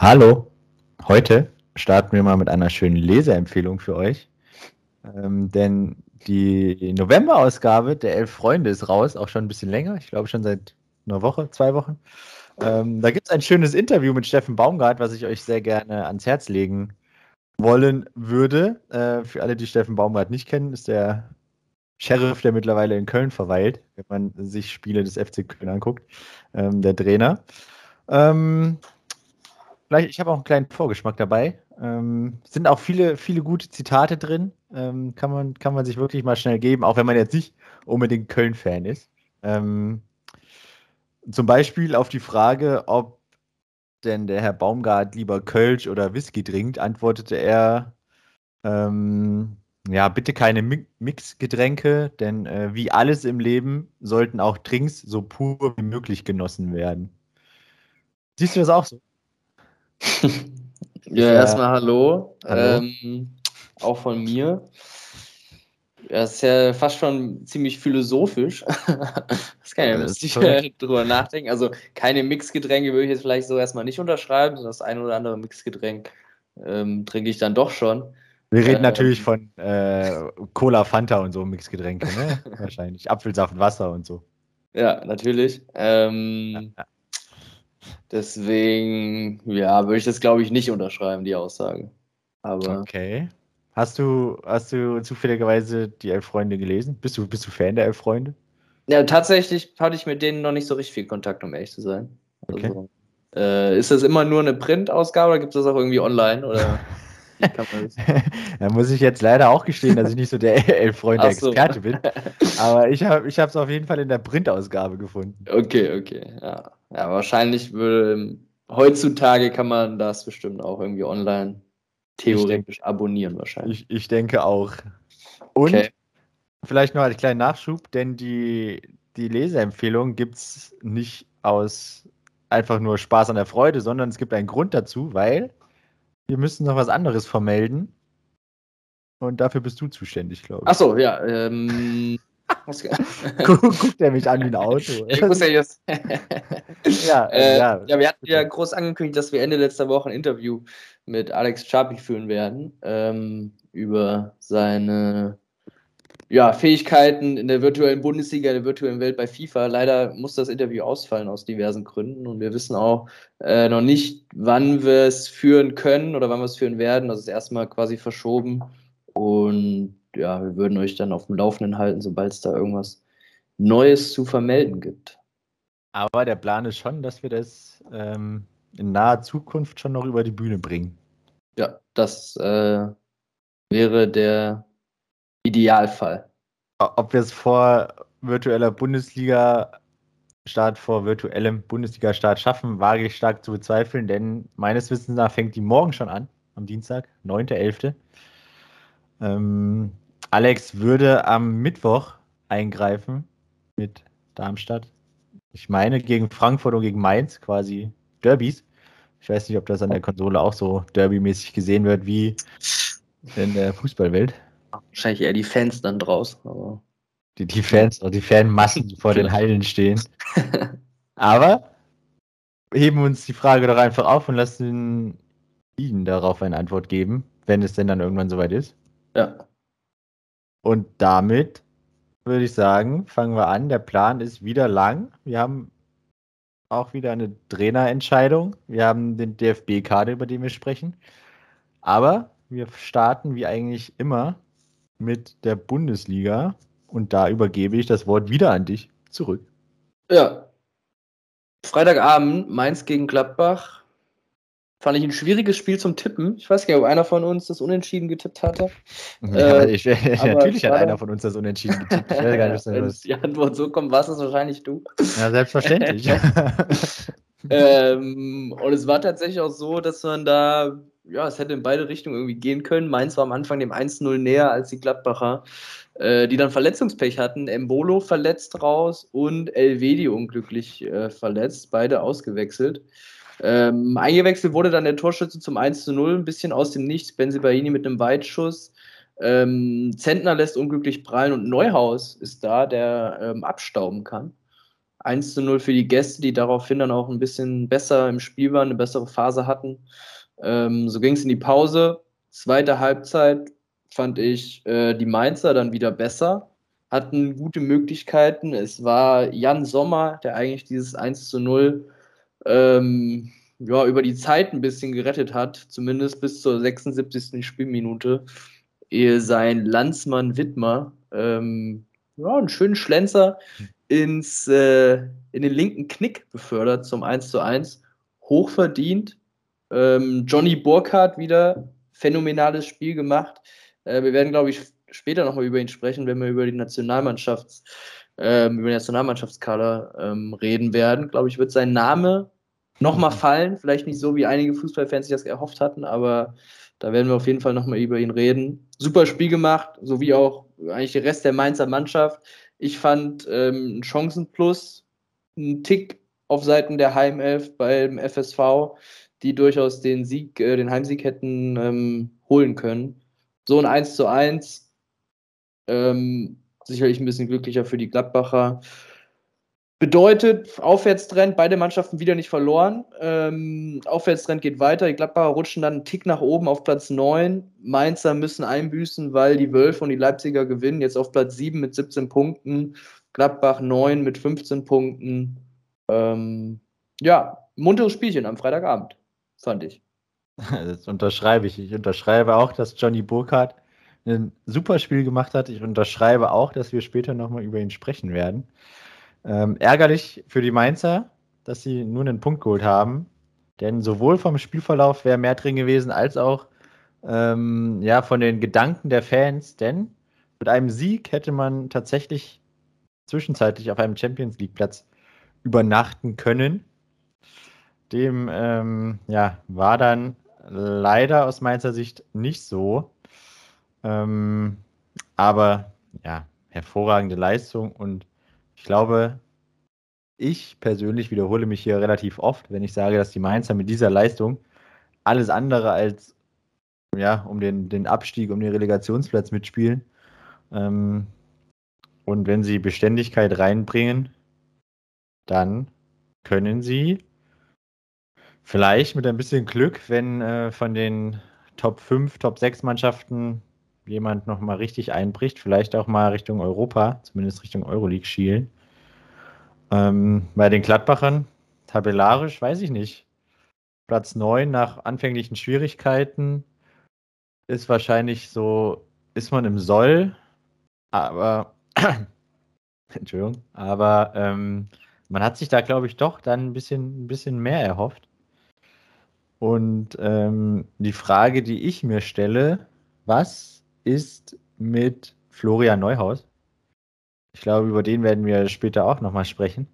Hallo, heute starten wir mal mit einer schönen Leseempfehlung für euch. Ähm, denn die November-Ausgabe der Elf Freunde ist raus, auch schon ein bisschen länger, ich glaube schon seit einer Woche, zwei Wochen. Ähm, da gibt es ein schönes Interview mit Steffen Baumgart, was ich euch sehr gerne ans Herz legen wollen würde. Äh, für alle, die Steffen Baumgart nicht kennen, ist der Sheriff, der mittlerweile in Köln verweilt, wenn man sich Spiele des FC Köln anguckt, ähm, der Trainer. Ähm, vielleicht, ich habe auch einen kleinen Vorgeschmack dabei. Ähm, sind auch viele, viele gute Zitate drin. Ähm, kann, man, kann man sich wirklich mal schnell geben, auch wenn man jetzt nicht unbedingt Köln-Fan ist. Ähm, zum Beispiel auf die Frage, ob denn der Herr Baumgart lieber Kölsch oder Whisky trinkt, antwortete er, ähm, ja, bitte keine Mi Mixgetränke, denn äh, wie alles im Leben sollten auch Drinks so pur wie möglich genossen werden. Siehst du das auch so? ja, erstmal hallo. hallo. Ähm, auch von mir. Das ist ja fast schon ziemlich philosophisch. das kann ja äh, drüber nachdenken. Also keine Mixgetränke würde ich jetzt vielleicht so erstmal nicht unterschreiben, das ein oder andere Mixgetränk ähm, trinke ich dann doch schon. Wir reden ähm, natürlich von äh, Cola, Fanta und so Mixgetränke, ne? Wahrscheinlich. Apfelsaft, Wasser und so. Ja, natürlich. Ähm, ja, ja. Deswegen, ja, würde ich das, glaube ich, nicht unterschreiben, die Aussage. Aber okay. Hast du, hast du zufälligerweise die Elf Freunde gelesen? Bist du, bist du Fan der Elf Freunde? Ja, tatsächlich hatte ich mit denen noch nicht so richtig viel Kontakt, um ehrlich zu sein. Also, okay. äh, ist das immer nur eine Printausgabe oder gibt es das auch irgendwie online? Oder da muss ich jetzt leider auch gestehen, dass ich nicht so der Elf-Freunde-Experte so. bin. Aber ich habe es auf jeden Fall in der Printausgabe gefunden. Okay, okay. Ja, ja wahrscheinlich würde heutzutage kann man das bestimmt auch irgendwie online theoretisch denke, abonnieren wahrscheinlich. Ich, ich denke auch. Und okay. vielleicht noch als kleinen Nachschub, denn die, die Leseempfehlung gibt es nicht aus einfach nur Spaß an der Freude, sondern es gibt einen Grund dazu, weil wir müssen noch was anderes vermelden. Und dafür bist du zuständig, glaube ich. Achso, ja. Ähm, Guckt er mich an wie ein Auto. Ich muss ja, jetzt ja, äh, ja, ja, wir hatten ja groß angekündigt, dass wir Ende letzter Woche ein Interview mit Alex Chapi führen werden ähm, über seine ja, Fähigkeiten in der virtuellen Bundesliga, der virtuellen Welt bei FIFA. Leider muss das Interview ausfallen aus diversen Gründen und wir wissen auch äh, noch nicht, wann wir es führen können oder wann wir es führen werden. Das ist erstmal quasi verschoben und ja, wir würden euch dann auf dem Laufenden halten, sobald es da irgendwas Neues zu vermelden gibt. Aber der Plan ist schon, dass wir das ähm, in naher Zukunft schon noch über die Bühne bringen. Ja, das äh, wäre der Idealfall. Ob wir es vor virtueller Bundesliga-Start, vor virtuellem Bundesliga-Start schaffen, wage ich stark zu bezweifeln, denn meines Wissens nach fängt die morgen schon an, am Dienstag, 9.11. Ähm, Alex würde am Mittwoch eingreifen mit Darmstadt. Ich meine gegen Frankfurt und gegen Mainz, quasi Derbys. Ich weiß nicht, ob das an der Konsole auch so derbymäßig gesehen wird wie in der Fußballwelt. Wahrscheinlich eher die Fans dann draus. Aber die, die Fans, die Fanmassen, die vor den Hallen stehen. aber heben uns die Frage doch einfach auf und lassen Ihnen darauf eine Antwort geben, wenn es denn dann irgendwann soweit ist. Ja. Und damit würde ich sagen, fangen wir an. Der Plan ist wieder lang. Wir haben auch wieder eine Trainerentscheidung. Wir haben den DFB-Kader, über den wir sprechen. Aber wir starten wie eigentlich immer mit der Bundesliga. Und da übergebe ich das Wort wieder an dich zurück. Ja. Freitagabend, Mainz gegen Gladbach. Fand ich ein schwieriges Spiel zum Tippen. Ich weiß gar nicht, ob einer von uns das Unentschieden getippt hatte. Ja, äh, ich, natürlich hat einer von uns das Unentschieden getippt. Ich weiß gar nicht, Wenn die Antwort so kommt, war es wahrscheinlich du. Ja, selbstverständlich. ähm, und es war tatsächlich auch so, dass man da, ja, es hätte in beide Richtungen irgendwie gehen können. Mainz war am Anfang dem 1-0 näher als die Gladbacher, äh, die dann Verletzungspech hatten. Embolo verletzt raus und Elvedi unglücklich äh, verletzt, beide ausgewechselt. Ähm, eingewechselt wurde dann der Torschütze zum 1 zu 0, ein bisschen aus dem Nichts. Benzibaini mit einem Weitschuss. Ähm, Zentner lässt unglücklich prallen und Neuhaus ist da, der ähm, abstauben kann. 1 zu 0 für die Gäste, die daraufhin dann auch ein bisschen besser im Spiel waren, eine bessere Phase hatten. Ähm, so ging es in die Pause. Zweite Halbzeit fand ich äh, die Mainzer dann wieder besser, hatten gute Möglichkeiten. Es war Jan Sommer, der eigentlich dieses 1 zu 0 ähm, ja, über die Zeit ein bisschen gerettet hat, zumindest bis zur 76. Spielminute, ehe sein Landsmann Wittmer ähm, ja, einen schönen Schlenzer ins, äh, in den linken Knick befördert zum 1 zu 1. Hochverdient. Ähm, Johnny Burkhardt wieder phänomenales Spiel gemacht. Äh, wir werden, glaube ich, später nochmal über ihn sprechen, wenn wir über die Nationalmannschafts, ähm, über den Nationalmannschaftskader ähm, reden werden. Glaube ich, wird sein Name nochmal fallen. Vielleicht nicht so, wie einige Fußballfans sich das erhofft hatten, aber da werden wir auf jeden Fall nochmal über ihn reden. Super Spiel gemacht, sowie auch eigentlich der Rest der Mainzer Mannschaft. Ich fand ähm, Chancenplus ein Tick auf Seiten der Heimelf beim FSV, die durchaus den Sieg, äh, den Heimsieg hätten ähm, holen können. So ein 1 zu 1. Ähm, sicherlich ein bisschen glücklicher für die Gladbacher. Bedeutet, Aufwärtstrend, beide Mannschaften wieder nicht verloren. Ähm, Aufwärtstrend geht weiter. Die Gladbacher rutschen dann einen Tick nach oben auf Platz 9. Mainzer müssen einbüßen, weil die Wölfe und die Leipziger gewinnen. Jetzt auf Platz 7 mit 17 Punkten. Gladbach 9 mit 15 Punkten. Ähm, ja, munteres Spielchen am Freitagabend, fand ich. Das unterschreibe ich. Ich unterschreibe auch, dass Johnny Burkhardt ein super Spiel gemacht hat. Ich unterschreibe auch, dass wir später nochmal über ihn sprechen werden. Ähm, ärgerlich für die Mainzer, dass sie nur einen Punkt geholt haben. Denn sowohl vom Spielverlauf wäre mehr drin gewesen, als auch ähm, ja, von den Gedanken der Fans. Denn mit einem Sieg hätte man tatsächlich zwischenzeitlich auf einem Champions League-Platz übernachten können. Dem ähm, ja, war dann leider aus Mainzer Sicht nicht so. Ähm, aber ja, hervorragende Leistung und ich glaube, ich persönlich wiederhole mich hier relativ oft, wenn ich sage, dass die Mainzer mit dieser Leistung alles andere als ja, um den, den Abstieg, um den Relegationsplatz mitspielen. Ähm, und wenn sie Beständigkeit reinbringen, dann können sie vielleicht mit ein bisschen Glück, wenn äh, von den Top 5, Top 6 Mannschaften jemand nochmal richtig einbricht, vielleicht auch mal Richtung Europa, zumindest Richtung Euroleague schielen. Ähm, bei den Gladbachern, tabellarisch, weiß ich nicht. Platz 9 nach anfänglichen Schwierigkeiten ist wahrscheinlich so, ist man im Soll, aber, Entschuldigung, aber ähm, man hat sich da, glaube ich, doch dann ein bisschen, ein bisschen mehr erhofft. Und ähm, die Frage, die ich mir stelle, was ist mit Florian Neuhaus. Ich glaube, über den werden wir später auch nochmal sprechen.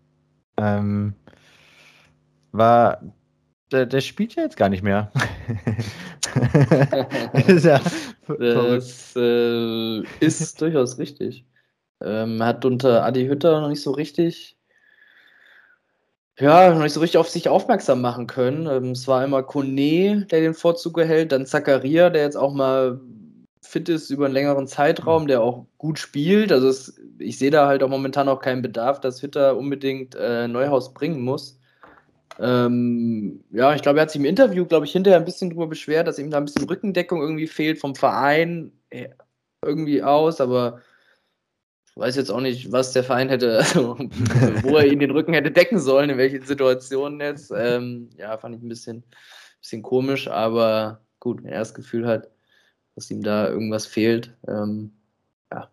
Ähm, war, der, der, spielt ja jetzt gar nicht mehr. ist ja das äh, ist durchaus richtig. Ähm, hat unter Adi Hütter noch nicht so richtig ja, noch nicht so richtig auf sich aufmerksam machen können. Ähm, es war immer Kone, der den Vorzug erhält, dann Zakaria, der jetzt auch mal fit ist über einen längeren Zeitraum, der auch gut spielt. Also es, ich sehe da halt auch momentan auch keinen Bedarf, dass Hütter unbedingt äh, Neuhaus bringen muss. Ähm, ja, ich glaube, er hat sich im Interview, glaube ich, hinterher ein bisschen darüber beschwert, dass ihm da ein bisschen Rückendeckung irgendwie fehlt vom Verein äh, irgendwie aus, aber weiß jetzt auch nicht, was der Verein hätte, also, wo er ihn den Rücken hätte decken sollen, in welchen Situationen jetzt. Ähm, ja, fand ich ein bisschen, bisschen komisch, aber gut, wenn er das Gefühl hat, dass ihm da irgendwas fehlt. Ähm, ja.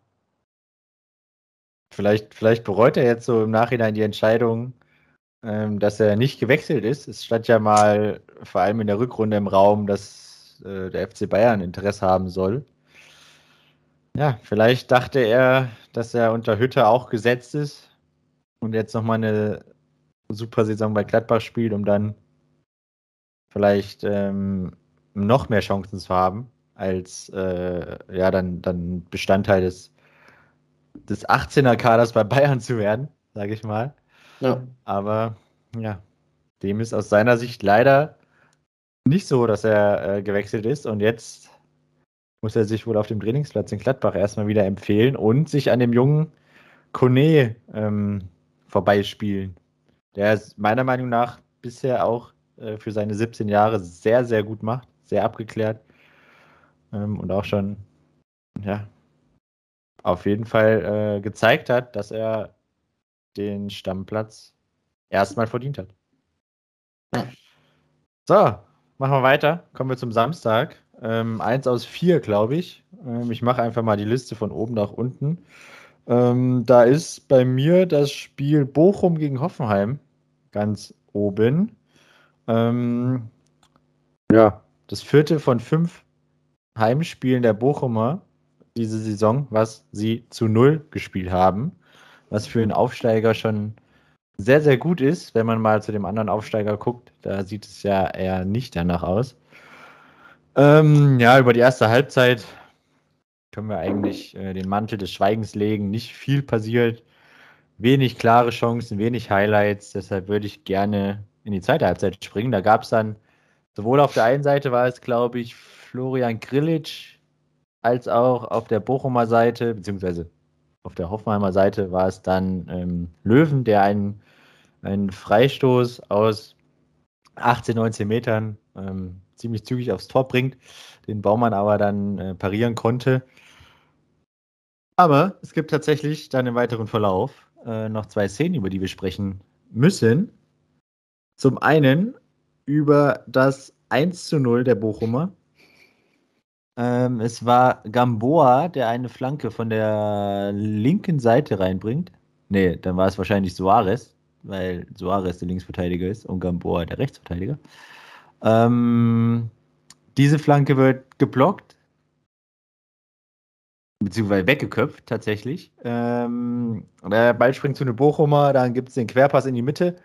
Vielleicht, vielleicht bereut er jetzt so im Nachhinein die Entscheidung, ähm, dass er nicht gewechselt ist. Es stand ja mal vor allem in der Rückrunde im Raum, dass äh, der FC Bayern Interesse haben soll. Ja, vielleicht dachte er, dass er unter Hütte auch gesetzt ist und jetzt nochmal eine super Saison bei Gladbach spielt, um dann vielleicht ähm, noch mehr Chancen zu haben als äh, ja dann, dann Bestandteil des, des 18er-Kaders bei Bayern zu werden, sage ich mal. Ja. Aber ja, dem ist aus seiner Sicht leider nicht so, dass er äh, gewechselt ist und jetzt muss er sich wohl auf dem Trainingsplatz in Gladbach erstmal wieder empfehlen und sich an dem jungen Kone ähm, vorbeispielen. Der ist meiner Meinung nach bisher auch äh, für seine 17 Jahre sehr, sehr gut macht, sehr abgeklärt ähm, und auch schon, ja, auf jeden Fall äh, gezeigt hat, dass er den Stammplatz erstmal verdient hat. So, machen wir weiter. Kommen wir zum Samstag. Ähm, eins aus vier, glaube ich. Ähm, ich mache einfach mal die Liste von oben nach unten. Ähm, da ist bei mir das Spiel Bochum gegen Hoffenheim ganz oben. Ähm, ja, das vierte von fünf Heimspielen der Bochumer diese Saison, was sie zu null gespielt haben. Was für einen Aufsteiger schon sehr, sehr gut ist, wenn man mal zu dem anderen Aufsteiger guckt. Da sieht es ja eher nicht danach aus. Ähm, ja, über die erste Halbzeit können wir eigentlich äh, den Mantel des Schweigens legen. Nicht viel passiert, wenig klare Chancen, wenig Highlights. Deshalb würde ich gerne in die zweite Halbzeit springen. Da gab es dann sowohl auf der einen Seite war es, glaube ich, Florian Grillitsch, als auch auf der Bochumer Seite, beziehungsweise auf der Hoffenheimer Seite war es dann ähm, Löwen, der einen, einen Freistoß aus 18, 19 Metern ähm, ziemlich zügig aufs Tor bringt, den Baumann aber dann äh, parieren konnte. Aber es gibt tatsächlich dann im weiteren Verlauf äh, noch zwei Szenen, über die wir sprechen müssen. Zum einen über das 1 zu 0 der Bochumer. Ähm, es war Gamboa, der eine Flanke von der linken Seite reinbringt. Nee, dann war es wahrscheinlich Soares, weil Soares der Linksverteidiger ist und Gamboa der Rechtsverteidiger. Ähm, diese Flanke wird geblockt, beziehungsweise weggeköpft tatsächlich. Ähm, der Ball springt zu einem Bochumer, dann gibt es den Querpass in die Mitte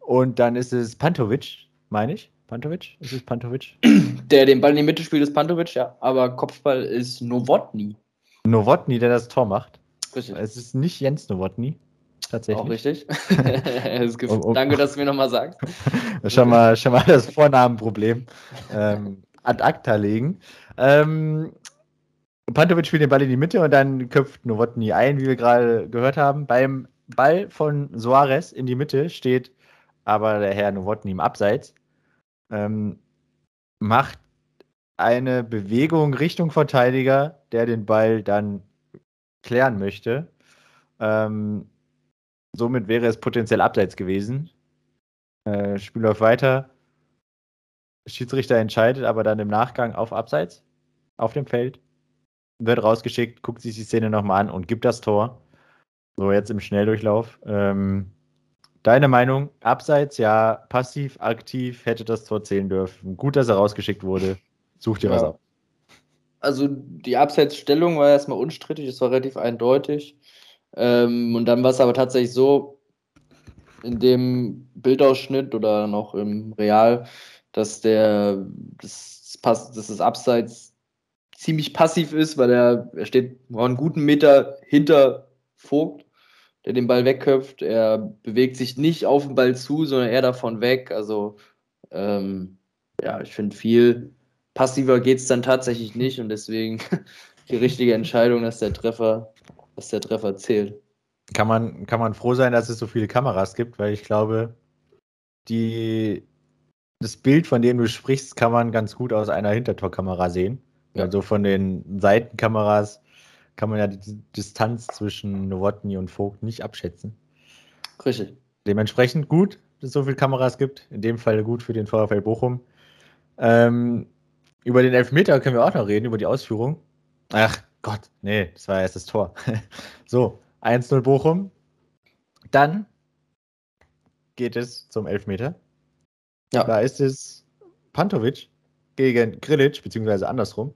und dann ist es Pantovic, meine ich. Pantovic? Ist es Pantovic? Der den Ball in die Mitte spielt, ist Pantovic, ja. Aber Kopfball ist Novotny. Novotny, der das Tor macht. Richtig. Es ist nicht Jens Novotny. Tatsächlich. Auch richtig. um, um, Danke, dass du mir nochmal sagst. schon, mal, schon mal das Vornamenproblem ähm, ad acta legen. Ähm, Pantovic spielt den Ball in die Mitte und dann köpft Novotny ein, wie wir gerade gehört haben. Beim Ball von Soares in die Mitte steht aber der Herr Nowotny im Abseits, ähm, macht eine Bewegung Richtung Verteidiger, der den Ball dann klären möchte. Ähm, somit wäre es potenziell Abseits gewesen. Äh, Spiel läuft weiter. Schiedsrichter entscheidet aber dann im Nachgang auf Abseits auf dem Feld. Wird rausgeschickt, guckt sich die Szene nochmal an und gibt das Tor. So, jetzt im Schnelldurchlauf. Ähm, Deine Meinung? Abseits, ja, passiv, aktiv, hätte das Tor zählen dürfen. Gut, dass er rausgeschickt wurde. Such dir ja. was ab. Also die Abseitsstellung war erstmal unstrittig, es war relativ eindeutig. Ähm, und dann war es aber tatsächlich so, in dem Bildausschnitt oder noch im Real, dass der das, Pass, dass das Abseits ziemlich passiv ist, weil er, er steht einen guten Meter hinter Vogt der den Ball wegköpft. Er bewegt sich nicht auf den Ball zu, sondern eher davon weg. Also, ähm, ja, ich finde, viel passiver geht es dann tatsächlich nicht und deswegen die richtige Entscheidung, dass der Treffer, dass der Treffer zählt. Kann man, kann man froh sein, dass es so viele Kameras gibt, weil ich glaube, die, das Bild, von dem du sprichst, kann man ganz gut aus einer Hintertorkamera sehen. Ja. Also von den Seitenkameras kann man ja die Distanz zwischen Nowotny und Vogt nicht abschätzen. Richtig. Dementsprechend gut, dass es so viele Kameras gibt. In dem Fall gut für den VfL Bochum. Ähm, über den Elfmeter können wir auch noch reden, über die Ausführung. Ach Gott, nee, das war erst das Tor. so, 1-0 Bochum. Dann geht es zum Elfmeter. Ja. Da ist es Pantovic gegen Grilic, beziehungsweise andersrum.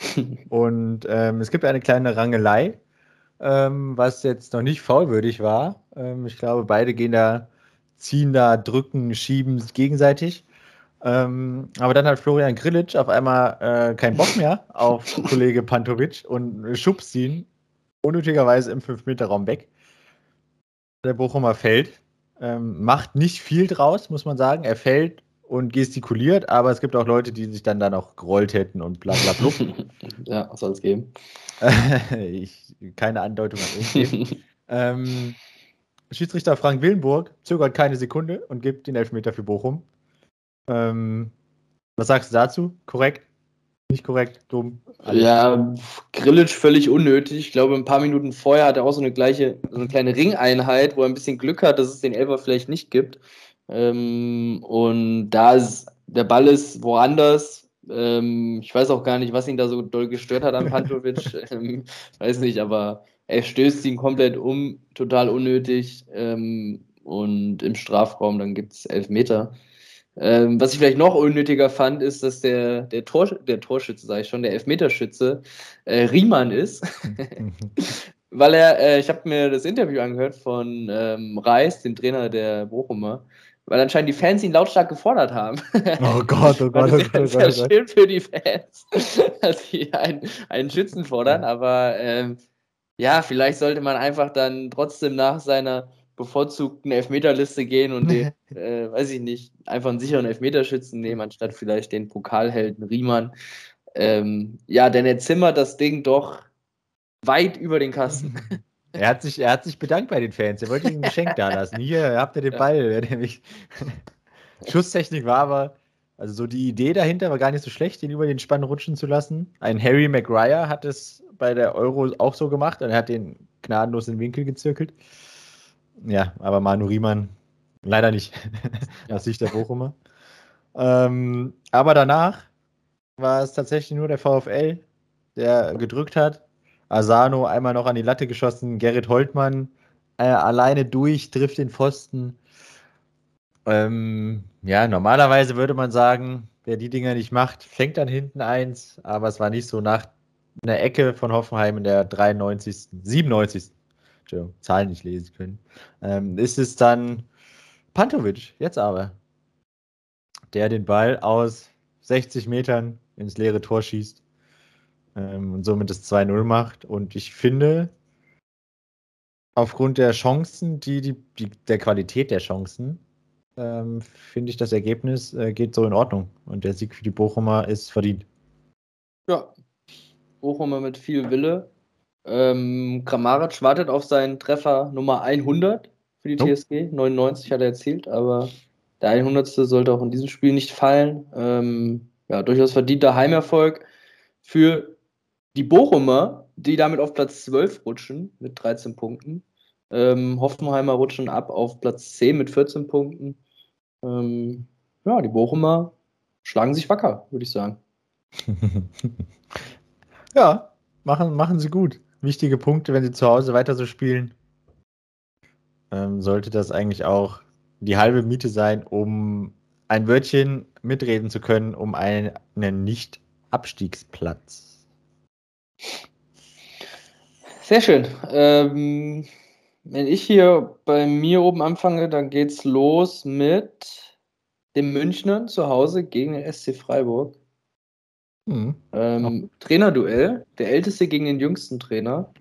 und ähm, es gibt eine kleine Rangelei, ähm, was jetzt noch nicht faulwürdig war. Ähm, ich glaube, beide gehen da, ziehen da, drücken, schieben gegenseitig. Ähm, aber dann hat Florian Grillitsch auf einmal äh, keinen Bock mehr auf Kollege Pantovic und schubst ihn unnötigerweise im 5-Meter-Raum weg. Der Bochumer fällt. Ähm, macht nicht viel draus, muss man sagen. Er fällt und gestikuliert, aber es gibt auch Leute, die sich dann da noch gerollt hätten und bla bla bla. ja, was soll es geben? ich, keine Andeutung an irgendwie. ähm, Schiedsrichter Frank Willenburg zögert keine Sekunde und gibt den Elfmeter für Bochum. Ähm, was sagst du dazu? Korrekt? Nicht korrekt? Dumm? Alles. Ja, Grillitsch völlig unnötig. Ich glaube, ein paar Minuten vorher hat er auch so eine gleiche, so eine kleine Ringeinheit, wo er ein bisschen Glück hat, dass es den Elfer vielleicht nicht gibt. Ähm, und da ist, der Ball ist woanders. Ähm, ich weiß auch gar nicht, was ihn da so doll gestört hat an Pantovic. ähm, weiß nicht, aber er stößt ihn komplett um, total unnötig. Ähm, und im Strafraum, dann gibt es elf Meter. Ähm, was ich vielleicht noch unnötiger fand, ist, dass der, der, Tor, der Torschütze, sage ich schon, der Elfmeterschütze äh, Riemann ist. Weil er, äh, ich habe mir das Interview angehört von ähm, Reis, dem Trainer der Bochumer, weil anscheinend die Fans ihn lautstark gefordert haben. Oh Gott, oh Gott, oh Gott. Das ist ja oh schön für die Fans, dass sie einen, einen Schützen fordern, aber ähm, ja, vielleicht sollte man einfach dann trotzdem nach seiner bevorzugten Elfmeterliste gehen und den, äh, weiß ich nicht, einfach einen sicheren Elfmeterschützen nehmen, anstatt vielleicht den Pokalhelden Riemann. Ähm, ja, denn er zimmert das Ding doch weit über den Kasten. Er hat sich, er hat sich bedankt bei den Fans. Er wollte ihm ein Geschenk da lassen. Hier, habt ihr den Ball. Schusstechnik war aber, also so die Idee dahinter war gar nicht so schlecht, den über den Spann rutschen zu lassen. Ein Harry Maguire hat es bei der Euro auch so gemacht und er hat den gnadenlos in den Winkel gezirkelt. Ja, aber Manu Riemann leider nicht. aus Sicht der Bochumer. Ähm, aber danach war es tatsächlich nur der VfL, der gedrückt hat. Asano einmal noch an die Latte geschossen, Gerrit Holtmann äh, alleine durch, trifft den Pfosten. Ähm, ja, normalerweise würde man sagen, wer die Dinger nicht macht, fängt dann hinten eins, aber es war nicht so nach einer Ecke von Hoffenheim in der 93., 97. Zahlen nicht lesen können, ähm, ist es dann Pantovic, jetzt aber, der den Ball aus 60 Metern ins leere Tor schießt ähm, und somit das 2-0 macht. Und ich finde, aufgrund der Chancen, die, die, die der Qualität der Chancen, ähm, finde ich, das Ergebnis äh, geht so in Ordnung. Und der Sieg für die Bochumer ist verdient. Ja, Bochumer mit viel Wille. Ähm, Kramaric wartet auf seinen Treffer Nummer 100 für die TSG. Oh. 99 hat er erzielt, aber der 100. sollte auch in diesem Spiel nicht fallen. Ähm, ja, durchaus verdienter Heimerfolg für die Bochumer, die damit auf Platz 12 rutschen mit 13 Punkten. Ähm, Hoffenheimer rutschen ab auf Platz 10 mit 14 Punkten. Ähm, ja, die Bochumer schlagen sich wacker, würde ich sagen. ja, machen, machen sie gut wichtige Punkte, wenn sie zu Hause weiter so spielen. Ähm, sollte das eigentlich auch die halbe Miete sein, um ein Wörtchen mitreden zu können, um einen, Nicht-Abstiegsplatz. Sehr schön. Ähm, wenn ich hier bei mir oben anfange, dann geht's los mit dem Münchnern zu Hause gegen den SC Freiburg. Mhm. Ähm, Trainerduell, der älteste gegen den jüngsten Trainer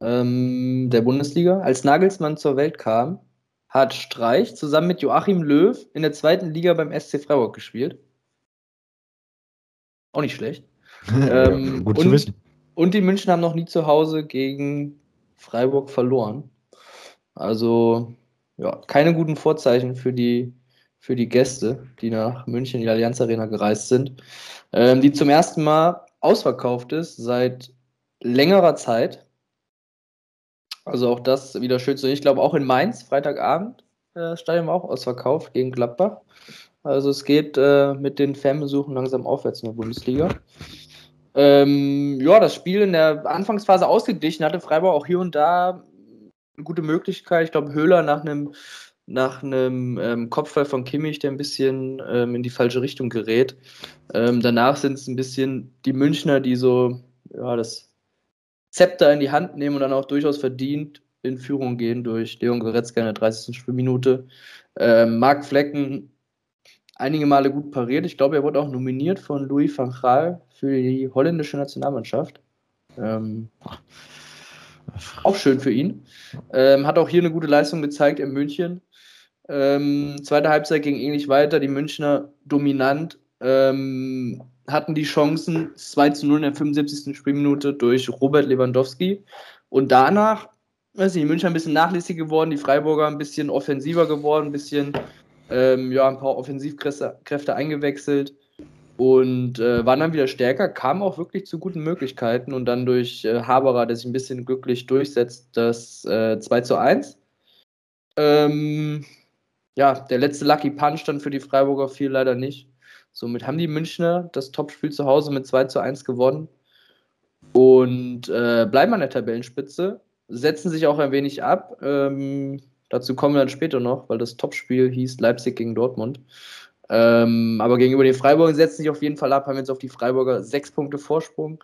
ähm, der Bundesliga. Als Nagelsmann zur Welt kam, hat Streich zusammen mit Joachim Löw in der zweiten Liga beim SC Freiburg gespielt. Auch nicht schlecht. ähm, gut zu wissen. Und die München haben noch nie zu Hause gegen Freiburg verloren. Also, ja, keine guten Vorzeichen für die, für die Gäste, die nach München in die Allianz Arena gereist sind ähm, die zum ersten Mal ausverkauft ist seit längerer Zeit. Also auch das wieder schön zu. Ich glaube auch in Mainz, Freitagabend, äh, Stadion auch ausverkauft gegen Gladbach. Also es geht äh, mit den Fanbesuchen langsam aufwärts in der Bundesliga. Ähm, ja, das Spiel in der Anfangsphase ausgeglichen hatte Freiburg auch hier und da eine gute Möglichkeit. Ich glaube, Höhler nach einem nach einem ähm, Kopfball von Kimmich, der ein bisschen ähm, in die falsche Richtung gerät. Ähm, danach sind es ein bisschen die Münchner, die so ja, das Zepter in die Hand nehmen und dann auch durchaus verdient in Führung gehen durch Leon Goretzka in der 30. Spielminute. Ähm, Marc Flecken einige Male gut pariert. Ich glaube, er wurde auch nominiert von Louis van Gaal für die holländische Nationalmannschaft. Ähm, auch schön für ihn. Ähm, hat auch hier eine gute Leistung gezeigt in München. Ähm, zweite Halbzeit ging ähnlich weiter. Die Münchner dominant ähm, hatten die Chancen 2 zu 0 in der 75. Spielminute durch Robert Lewandowski. Und danach weiß nicht, die München ein bisschen nachlässig geworden, die Freiburger ein bisschen offensiver geworden, ein bisschen, ähm, ja, ein paar Offensivkräfte eingewechselt und äh, waren dann wieder stärker, kamen auch wirklich zu guten Möglichkeiten und dann durch äh, Haberer, der sich ein bisschen glücklich durchsetzt, das äh, 2 zu 1. Ähm, ja, der letzte Lucky Punch dann für die Freiburger fiel leider nicht. Somit haben die Münchner das Topspiel zu Hause mit 2 zu 1 gewonnen und äh, bleiben an der Tabellenspitze, setzen sich auch ein wenig ab. Ähm, dazu kommen wir dann später noch, weil das Topspiel hieß Leipzig gegen Dortmund. Ähm, aber gegenüber den Freiburgern setzen sich auf jeden Fall ab, haben jetzt auf die Freiburger sechs Punkte Vorsprung.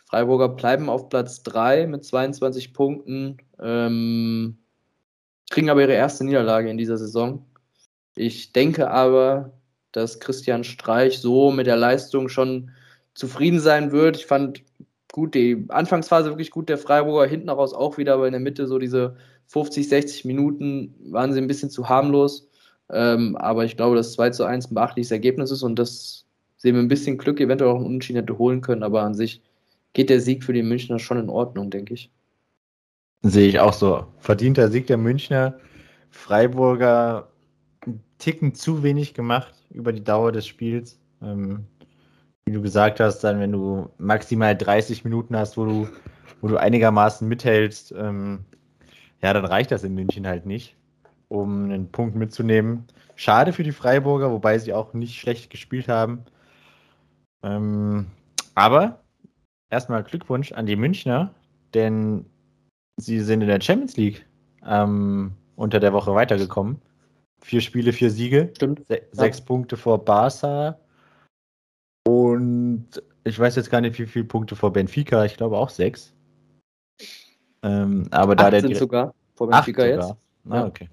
Die Freiburger bleiben auf Platz 3 mit 22 Punkten, ähm, kriegen aber ihre erste Niederlage in dieser Saison. Ich denke aber, dass Christian Streich so mit der Leistung schon zufrieden sein wird. Ich fand gut die Anfangsphase wirklich gut der Freiburger, hinten raus auch wieder, aber in der Mitte so diese 50, 60 Minuten waren sie ein bisschen zu harmlos. Ähm, aber ich glaube, dass 2 zu 1 ein beachtliches Ergebnis ist und das sehen wir ein bisschen Glück, eventuell auch einen Unentschieden hätte holen können, aber an sich geht der Sieg für die Münchner schon in Ordnung, denke ich. Sehe ich auch so. Verdienter Sieg der Münchner. Freiburger Ticken zu wenig gemacht über die Dauer des Spiels. Ähm, wie du gesagt hast, dann, wenn du maximal 30 Minuten hast, wo du, wo du einigermaßen mithältst, ähm, ja, dann reicht das in München halt nicht um einen Punkt mitzunehmen. Schade für die Freiburger, wobei sie auch nicht schlecht gespielt haben. Ähm, aber erstmal Glückwunsch an die Münchner, denn sie sind in der Champions League ähm, unter der Woche weitergekommen. Vier Spiele, vier Siege. Stimmt. Se sechs Punkte vor Barca. Und ich weiß jetzt gar nicht, wie viele Punkte vor Benfica. Ich glaube auch sechs. Ähm, aber da der sind sogar vor Benfica jetzt. Ah, ja. okay.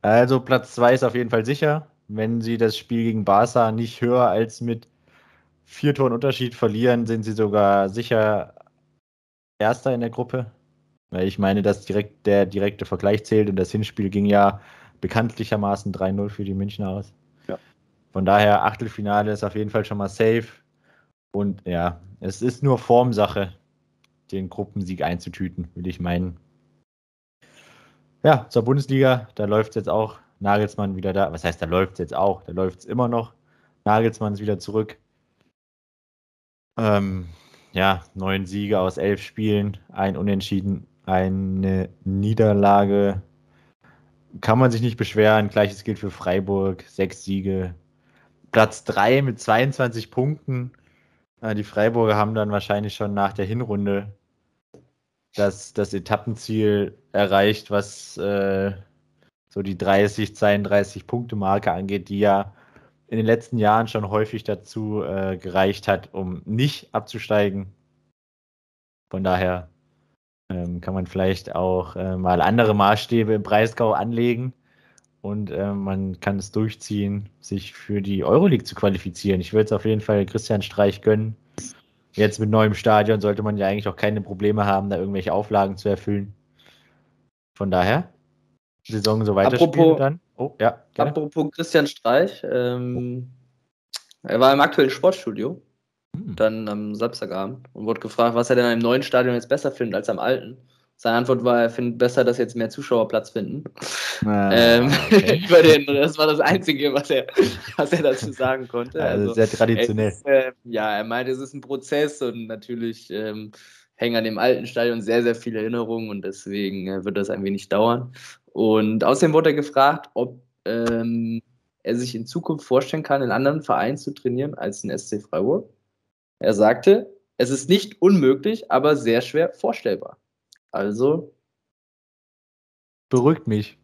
Also Platz 2 ist auf jeden Fall sicher. Wenn sie das Spiel gegen Barca nicht höher als mit vier Toren Unterschied verlieren, sind sie sogar sicher Erster in der Gruppe. Weil ich meine, dass direkt der direkte Vergleich zählt und das Hinspiel ging ja bekanntlichermaßen 3-0 für die Münchner aus. Ja. Von daher, Achtelfinale ist auf jeden Fall schon mal safe. Und ja, es ist nur Formsache, den Gruppensieg einzutüten, will ich meinen. Ja, zur Bundesliga, da läuft es jetzt auch. Nagelsmann wieder da. Was heißt, da läuft es jetzt auch? Da läuft es immer noch. Nagelsmann ist wieder zurück. Ähm, ja, neun Siege aus elf Spielen, ein Unentschieden, eine Niederlage. Kann man sich nicht beschweren. Gleiches gilt für Freiburg, sechs Siege. Platz drei mit 22 Punkten. Die Freiburger haben dann wahrscheinlich schon nach der Hinrunde das, das Etappenziel erreicht, was äh, so die 30, 32 Punkte Marke angeht, die ja in den letzten Jahren schon häufig dazu äh, gereicht hat, um nicht abzusteigen. Von daher ähm, kann man vielleicht auch äh, mal andere Maßstäbe im Breisgau anlegen und äh, man kann es durchziehen, sich für die Euroleague zu qualifizieren. Ich würde es auf jeden Fall Christian Streich gönnen. Jetzt mit neuem Stadion sollte man ja eigentlich auch keine Probleme haben, da irgendwelche Auflagen zu erfüllen. Von daher, Saison so weiterspielen dann. Oh, ja. Gerne. Apropos Christian Streich, ähm, er war im aktuellen Sportstudio, hm. dann am Samstagabend und wurde gefragt, was er denn im neuen Stadion jetzt besser findet als am alten. Seine Antwort war, er findet besser, dass jetzt mehr Zuschauer Platz finden. Ah, ähm, okay. den, das war das Einzige, was er, was er dazu sagen konnte. Also, also sehr traditionell. Ist, äh, ja, er meinte, es ist ein Prozess und natürlich ähm, hängen an dem alten Stadion sehr, sehr viele Erinnerungen und deswegen äh, wird das ein wenig dauern. Und außerdem wurde er gefragt, ob ähm, er sich in Zukunft vorstellen kann, in anderen Vereinen zu trainieren als in SC Freiburg. Er sagte, es ist nicht unmöglich, aber sehr schwer vorstellbar. Also. Beruhigt mich.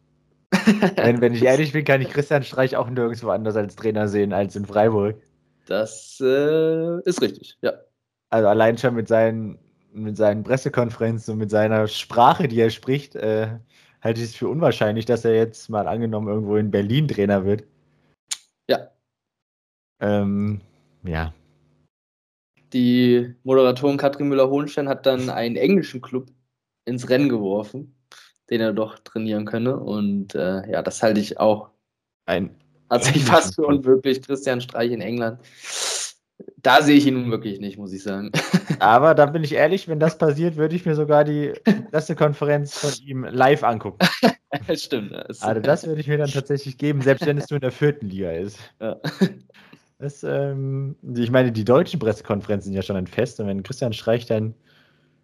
wenn, wenn ich ehrlich bin, kann ich Christian Streich auch nirgendwo anders als Trainer sehen als in Freiburg. Das äh, ist richtig, ja. Also allein schon mit seinen, mit seinen Pressekonferenzen und mit seiner Sprache, die er spricht, äh, halte ich es für unwahrscheinlich, dass er jetzt mal angenommen irgendwo in Berlin Trainer wird. Ja. Ähm, ja. Die Moderatorin Katrin Müller-Hohenstein hat dann einen englischen Club ins Rennen geworfen, den er doch trainieren könne. Und äh, ja, das halte ich auch ein tatsächlich fast für unmöglich. Christian Streich in England da sehe ich ihn nun wirklich nicht, muss ich sagen. Aber da bin ich ehrlich, wenn das passiert, würde ich mir sogar die Pressekonferenz von ihm live angucken. Stimmt. Das also das würde ich mir dann tatsächlich geben, selbst wenn es nur in der vierten Liga ist. Ja. Das, ähm, ich meine, die deutschen Pressekonferenzen sind ja schon ein Fest und wenn Christian Streich dann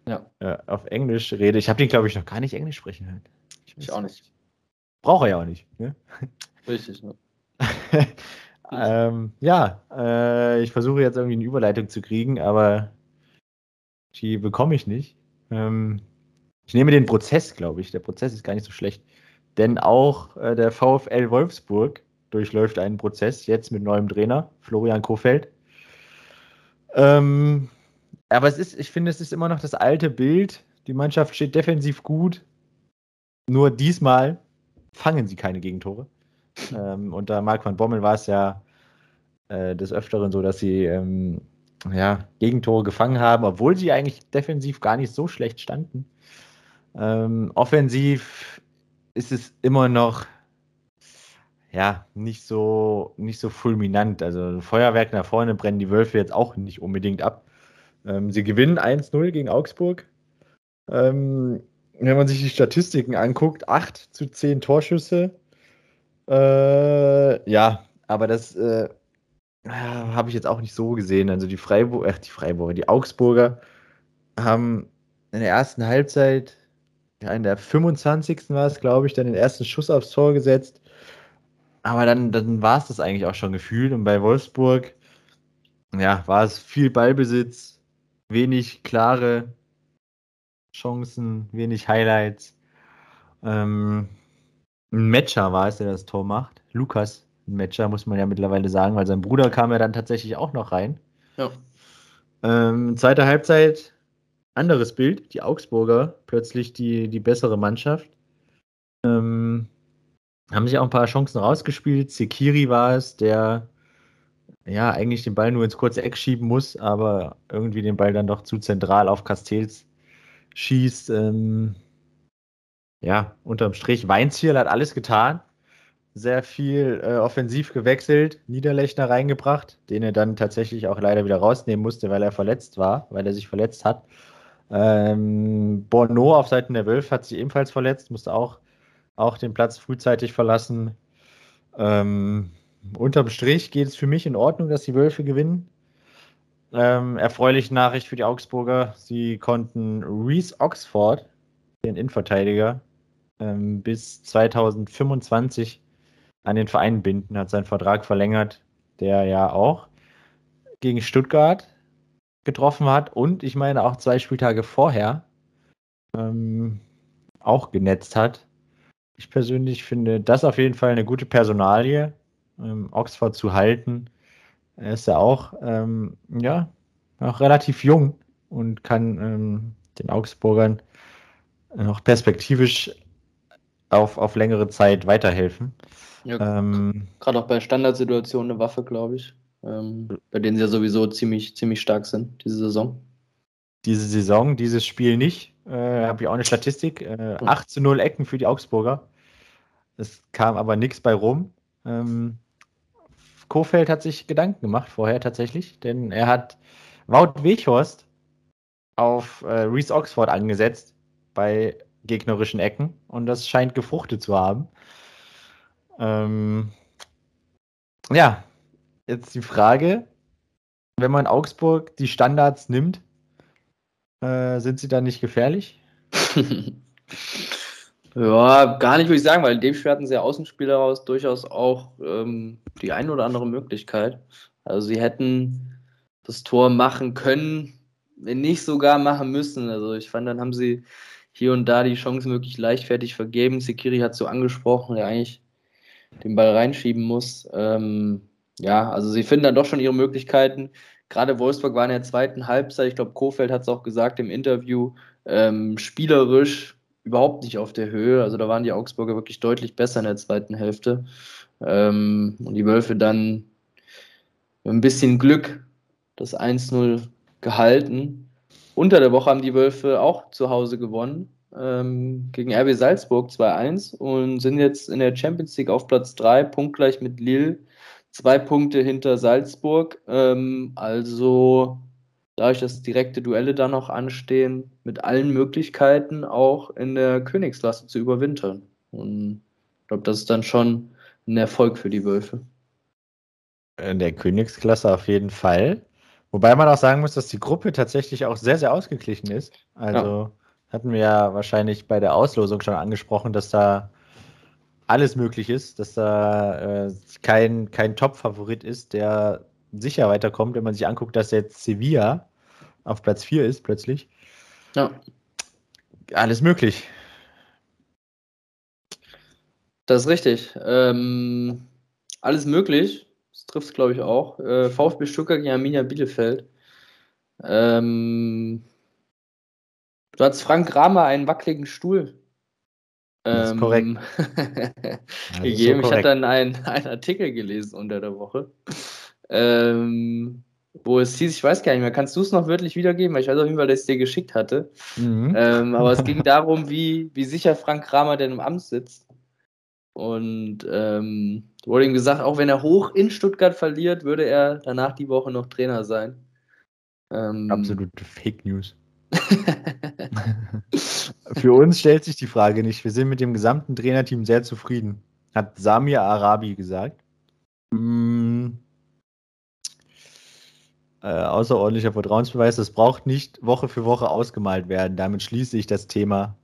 ja. äh, auf Englisch redet, ich habe den, glaube ich, noch gar nicht Englisch sprechen hören. Ich, ich auch nicht. Braucht er ja auch nicht. Ne? Richtig, ne? ähm, ja, äh, ich versuche jetzt irgendwie eine Überleitung zu kriegen, aber die bekomme ich nicht. Ähm, ich nehme den Prozess, glaube ich. Der Prozess ist gar nicht so schlecht. Denn auch äh, der VfL Wolfsburg durchläuft einen Prozess, jetzt mit neuem Trainer, Florian Kofeld. Ähm, aber es ist, ich finde, es ist immer noch das alte Bild. Die Mannschaft steht defensiv gut. Nur diesmal fangen sie keine Gegentore. ähm, unter Marc van Bommel war es ja äh, des Öfteren so, dass sie ähm, ja, Gegentore gefangen haben, obwohl sie eigentlich defensiv gar nicht so schlecht standen. Ähm, offensiv ist es immer noch ja, nicht so, nicht so fulminant. Also Feuerwerk nach vorne brennen die Wölfe jetzt auch nicht unbedingt ab. Ähm, sie gewinnen 1-0 gegen Augsburg. Ähm, wenn man sich die Statistiken anguckt, 8 zu 10 Torschüsse. Äh, ja, aber das äh, habe ich jetzt auch nicht so gesehen. Also die Freiburg, die Freiburger, die Augsburger haben in der ersten Halbzeit, ja, in der 25. war es, glaube ich, dann den ersten Schuss aufs Tor gesetzt. Aber dann, dann war es das eigentlich auch schon gefühlt. Und bei Wolfsburg, ja, war es viel Ballbesitz, wenig klare Chancen, wenig Highlights. Ähm, ein Matcher war es, der das Tor macht. Lukas Matcher, muss man ja mittlerweile sagen, weil sein Bruder kam ja dann tatsächlich auch noch rein. Ja. Ähm, zweite Halbzeit, anderes Bild. Die Augsburger, plötzlich die, die bessere Mannschaft. Ähm, haben sich auch ein paar Chancen rausgespielt. Sekiri war es, der ja eigentlich den Ball nur ins kurze Eck schieben muss, aber irgendwie den Ball dann doch zu zentral auf Castells schießt. Ähm, ja, unterm Strich, Weinziel hat alles getan. Sehr viel äh, offensiv gewechselt, Niederlechner reingebracht, den er dann tatsächlich auch leider wieder rausnehmen musste, weil er verletzt war, weil er sich verletzt hat. Ähm, Bono auf Seiten der Wölfe hat sich ebenfalls verletzt, musste auch auch den Platz frühzeitig verlassen. Ähm, unterm Strich geht es für mich in Ordnung, dass die Wölfe gewinnen. Ähm, erfreuliche Nachricht für die Augsburger. Sie konnten Reese Oxford, den Innenverteidiger, ähm, bis 2025 an den Verein binden, hat seinen Vertrag verlängert, der ja auch gegen Stuttgart getroffen hat und ich meine auch zwei Spieltage vorher ähm, auch genetzt hat. Ich persönlich finde das auf jeden Fall eine gute Personalie, ähm, Oxford zu halten. Er ist ja auch, ähm, ja, auch relativ jung und kann ähm, den Augsburgern noch perspektivisch auf, auf längere Zeit weiterhelfen. Ja, ähm, Gerade auch bei Standardsituationen eine Waffe, glaube ich, ähm, bei denen sie ja sowieso ziemlich, ziemlich stark sind, diese Saison. Diese Saison, dieses Spiel nicht. Äh, Habe ich auch eine Statistik. Äh, 8 zu 0 Ecken für die Augsburger. Es kam aber nichts bei rum. Ähm, Kofeld hat sich Gedanken gemacht vorher tatsächlich, denn er hat Wout Weghorst auf äh, Reese Oxford angesetzt bei gegnerischen Ecken und das scheint gefruchtet zu haben. Ähm, ja, jetzt die Frage, wenn man Augsburg die Standards nimmt, äh, sind sie dann nicht gefährlich? Ja, gar nicht, würde ich sagen, weil in dem Spiel hatten sie ja Außenspieler raus durchaus auch ähm, die eine oder andere Möglichkeit. Also sie hätten das Tor machen können, wenn nicht sogar machen müssen. Also ich fand, dann haben sie hier und da die Chancen wirklich leichtfertig vergeben. Sekiri hat so angesprochen, der eigentlich den Ball reinschieben muss. Ähm, ja, also sie finden dann doch schon ihre Möglichkeiten. Gerade Wolfsburg war in der zweiten Halbzeit, ich glaube, Kofeld hat es auch gesagt im Interview, ähm, spielerisch überhaupt nicht auf der Höhe. Also da waren die Augsburger wirklich deutlich besser in der zweiten Hälfte. Ähm, und die Wölfe dann mit ein bisschen Glück das 1-0 gehalten. Unter der Woche haben die Wölfe auch zu Hause gewonnen ähm, gegen RB Salzburg 2-1 und sind jetzt in der Champions League auf Platz 3, punktgleich mit Lille. zwei Punkte hinter Salzburg. Ähm, also dadurch, dass direkte Duelle da noch anstehen, mit allen Möglichkeiten auch in der Königsklasse zu überwintern. Und ich glaube, das ist dann schon ein Erfolg für die Wölfe. In der Königsklasse auf jeden Fall. Wobei man auch sagen muss, dass die Gruppe tatsächlich auch sehr, sehr ausgeglichen ist. Also ja. hatten wir ja wahrscheinlich bei der Auslosung schon angesprochen, dass da alles möglich ist, dass da äh, kein, kein Top-Favorit ist, der sicher weiterkommt, wenn man sich anguckt, dass jetzt Sevilla auf Platz 4 ist plötzlich. Ja. Alles möglich. Das ist richtig. Ähm, alles möglich. Das trifft es, glaube ich, auch. Äh, VfB Stuttgart gegen Arminia Bielefeld. Ähm, du hast Frank Kramer einen wackeligen Stuhl das ist korrekt. Ähm, gegeben. So ich hatte dann einen, einen Artikel gelesen unter der Woche. Ähm, wo es hieß, ich weiß gar nicht mehr, kannst du es noch wörtlich wiedergeben? Weil ich weiß auf jeden Fall, dass ich es dir geschickt hatte. Mhm. Ähm, aber es ging darum, wie, wie sicher Frank Kramer denn im Amt sitzt. Und ähm, wurde ihm gesagt, auch wenn er hoch in Stuttgart verliert, würde er danach die Woche noch Trainer sein. Ähm, Absolute Fake News. Für uns stellt sich die Frage nicht. Wir sind mit dem gesamten Trainerteam sehr zufrieden, hat Samir Arabi gesagt. Mm, äh, außerordentlicher Vertrauensbeweis, das braucht nicht Woche für Woche ausgemalt werden. Damit schließe ich das Thema.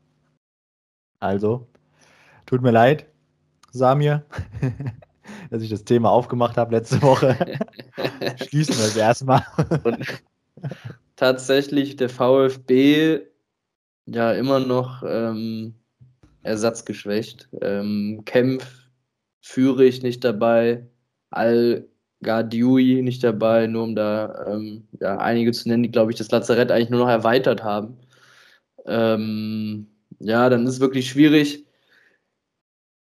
Also, tut mir leid, Samir, dass ich das Thema aufgemacht habe letzte Woche. Schließen wir es erstmal. tatsächlich der VfB ja immer noch ähm, ersatzgeschwächt. Ähm, Kempf, Führig nicht dabei, Al Gardiui nicht dabei, nur um da ähm, ja, einige zu nennen, die, glaube ich, das Lazarett eigentlich nur noch erweitert haben. Ähm, ja, dann ist es wirklich schwierig,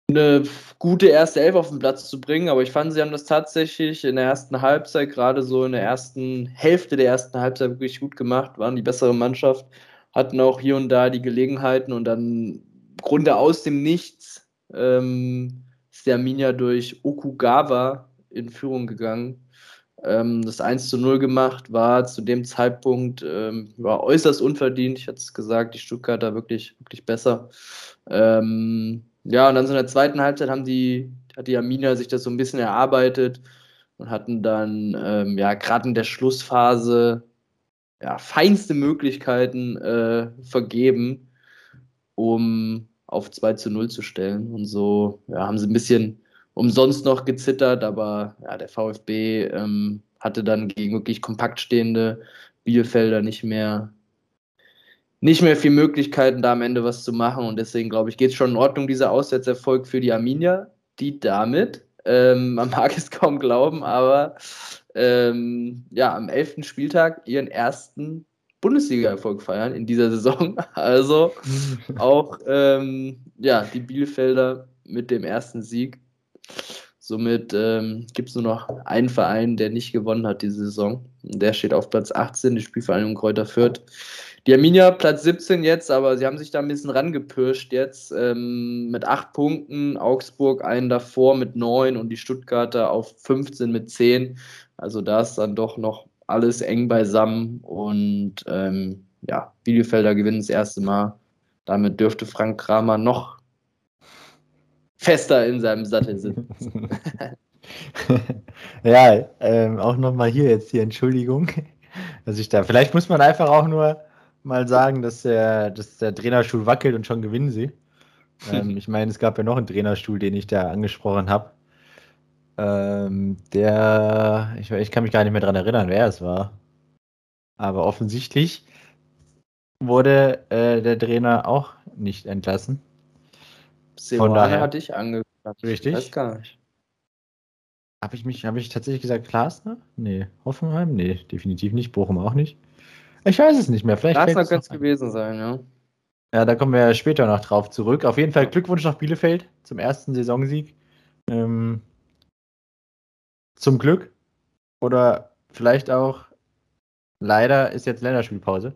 eine gute erste Elf auf den Platz zu bringen, aber ich fand, sie haben das tatsächlich in der ersten Halbzeit, gerade so in der ersten Hälfte der ersten Halbzeit wirklich gut gemacht, waren die bessere Mannschaft, hatten auch hier und da die Gelegenheiten und dann im Grunde aus dem Nichts ähm, ist der Arminia durch Okugawa in Führung gegangen. Ähm, das 1 zu 0 gemacht war zu dem Zeitpunkt ähm, war äußerst unverdient. Ich hatte es gesagt, die Stuttgarter wirklich, wirklich besser. Ähm, ja, und dann so in der zweiten Halbzeit haben die, hat die Amina sich das so ein bisschen erarbeitet und hatten dann, ähm, ja, gerade in der Schlussphase, ja, feinste Möglichkeiten äh, vergeben, um auf 2 zu 0 zu stellen. Und so ja, haben sie ein bisschen umsonst noch gezittert, aber ja, der VfB ähm, hatte dann gegen wirklich kompakt stehende Bielefelder nicht mehr, nicht mehr viel Möglichkeiten, da am Ende was zu machen. Und deswegen, glaube ich, geht es schon in Ordnung, dieser Auswärtserfolg für die Arminia, die damit, ähm, man mag es kaum glauben, aber ähm, ja, am 11. Spieltag ihren ersten Bundesliga-Erfolg feiern in dieser Saison. Also auch ähm, ja, die Bielefelder mit dem ersten Sieg. Somit ähm, gibt es nur noch einen Verein, der nicht gewonnen hat diese Saison. Der steht auf Platz 18, die Spielvereinigung Kräuter Fürth. Die Arminia Platz 17 jetzt, aber sie haben sich da ein bisschen rangepirscht jetzt ähm, mit acht Punkten. Augsburg einen davor mit neun und die Stuttgarter auf 15 mit 10. Also da ist dann doch noch alles eng beisammen und ähm, ja, Bielefelder gewinnen das erste Mal. Damit dürfte Frank Kramer noch fester in seinem Sattel sitzen. ja, ähm, auch nochmal hier jetzt die Entschuldigung, dass ich da, vielleicht muss man einfach auch nur mal sagen, dass der, dass der Trainerstuhl wackelt und schon gewinnen sie. Ähm, ich meine, es gab ja noch einen Trainerstuhl, den ich da angesprochen habe. Ähm, der, ich, ich, kann mich gar nicht mehr daran erinnern, wer es war. Aber offensichtlich wurde äh, der Trainer auch nicht entlassen. Von daher hatte ich angekündigt. Richtig. Ich weiß gar nicht. Habe ich mich, habe ich tatsächlich gesagt, Glasner? Nee. Hoffenheim? Nee, definitiv nicht. Bochum auch nicht. Ich weiß es nicht mehr. Vielleicht Glasner könnte es gewesen sein, ja. Ja, da kommen wir später noch drauf zurück. Auf jeden Fall Glückwunsch nach Bielefeld zum ersten Saisonsieg. Ähm, zum Glück. Oder vielleicht auch, leider ist jetzt Länderspielpause.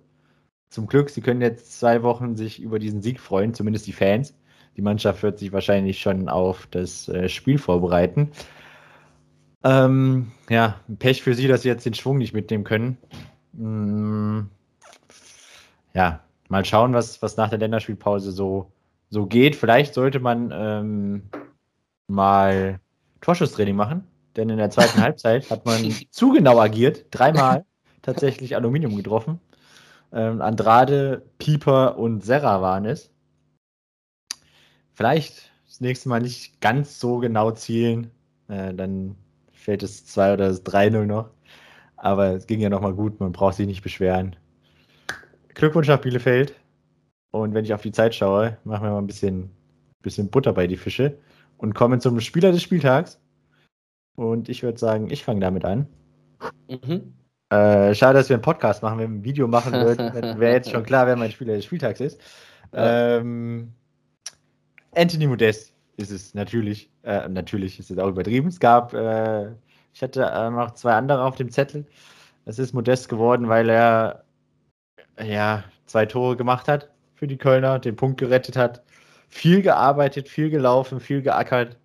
Zum Glück, sie können jetzt zwei Wochen sich über diesen Sieg freuen, zumindest die Fans. Die Mannschaft wird sich wahrscheinlich schon auf das äh, Spiel vorbereiten. Ähm, ja, Pech für sie, dass sie jetzt den Schwung nicht mitnehmen können. Mm, ja, mal schauen, was, was nach der Länderspielpause so, so geht. Vielleicht sollte man ähm, mal Torschusstraining machen, denn in der zweiten Halbzeit hat man zu genau agiert, dreimal tatsächlich Aluminium getroffen. Ähm, Andrade, Pieper und Serra waren es. Vielleicht das nächste Mal nicht ganz so genau zielen, äh, dann fällt es 2 oder 3-0 noch. Aber es ging ja nochmal gut, man braucht sich nicht beschweren. Glückwunsch nach Bielefeld. Und wenn ich auf die Zeit schaue, machen wir mal ein bisschen, bisschen Butter bei die Fische und kommen zum Spieler des Spieltags. Und ich würde sagen, ich fange damit an. Mhm. Äh, schade, dass wir einen Podcast machen. Wenn wir ein Video machen würden, wäre jetzt schon klar, wer mein Spieler des Spieltags ist. Ähm, Anthony Modest ist es natürlich. Äh, natürlich ist es auch übertrieben. Es gab, äh, ich hatte äh, noch zwei andere auf dem Zettel. Es ist Modest geworden, weil er ja zwei Tore gemacht hat für die Kölner, den Punkt gerettet hat. Viel gearbeitet, viel gelaufen, viel geackert,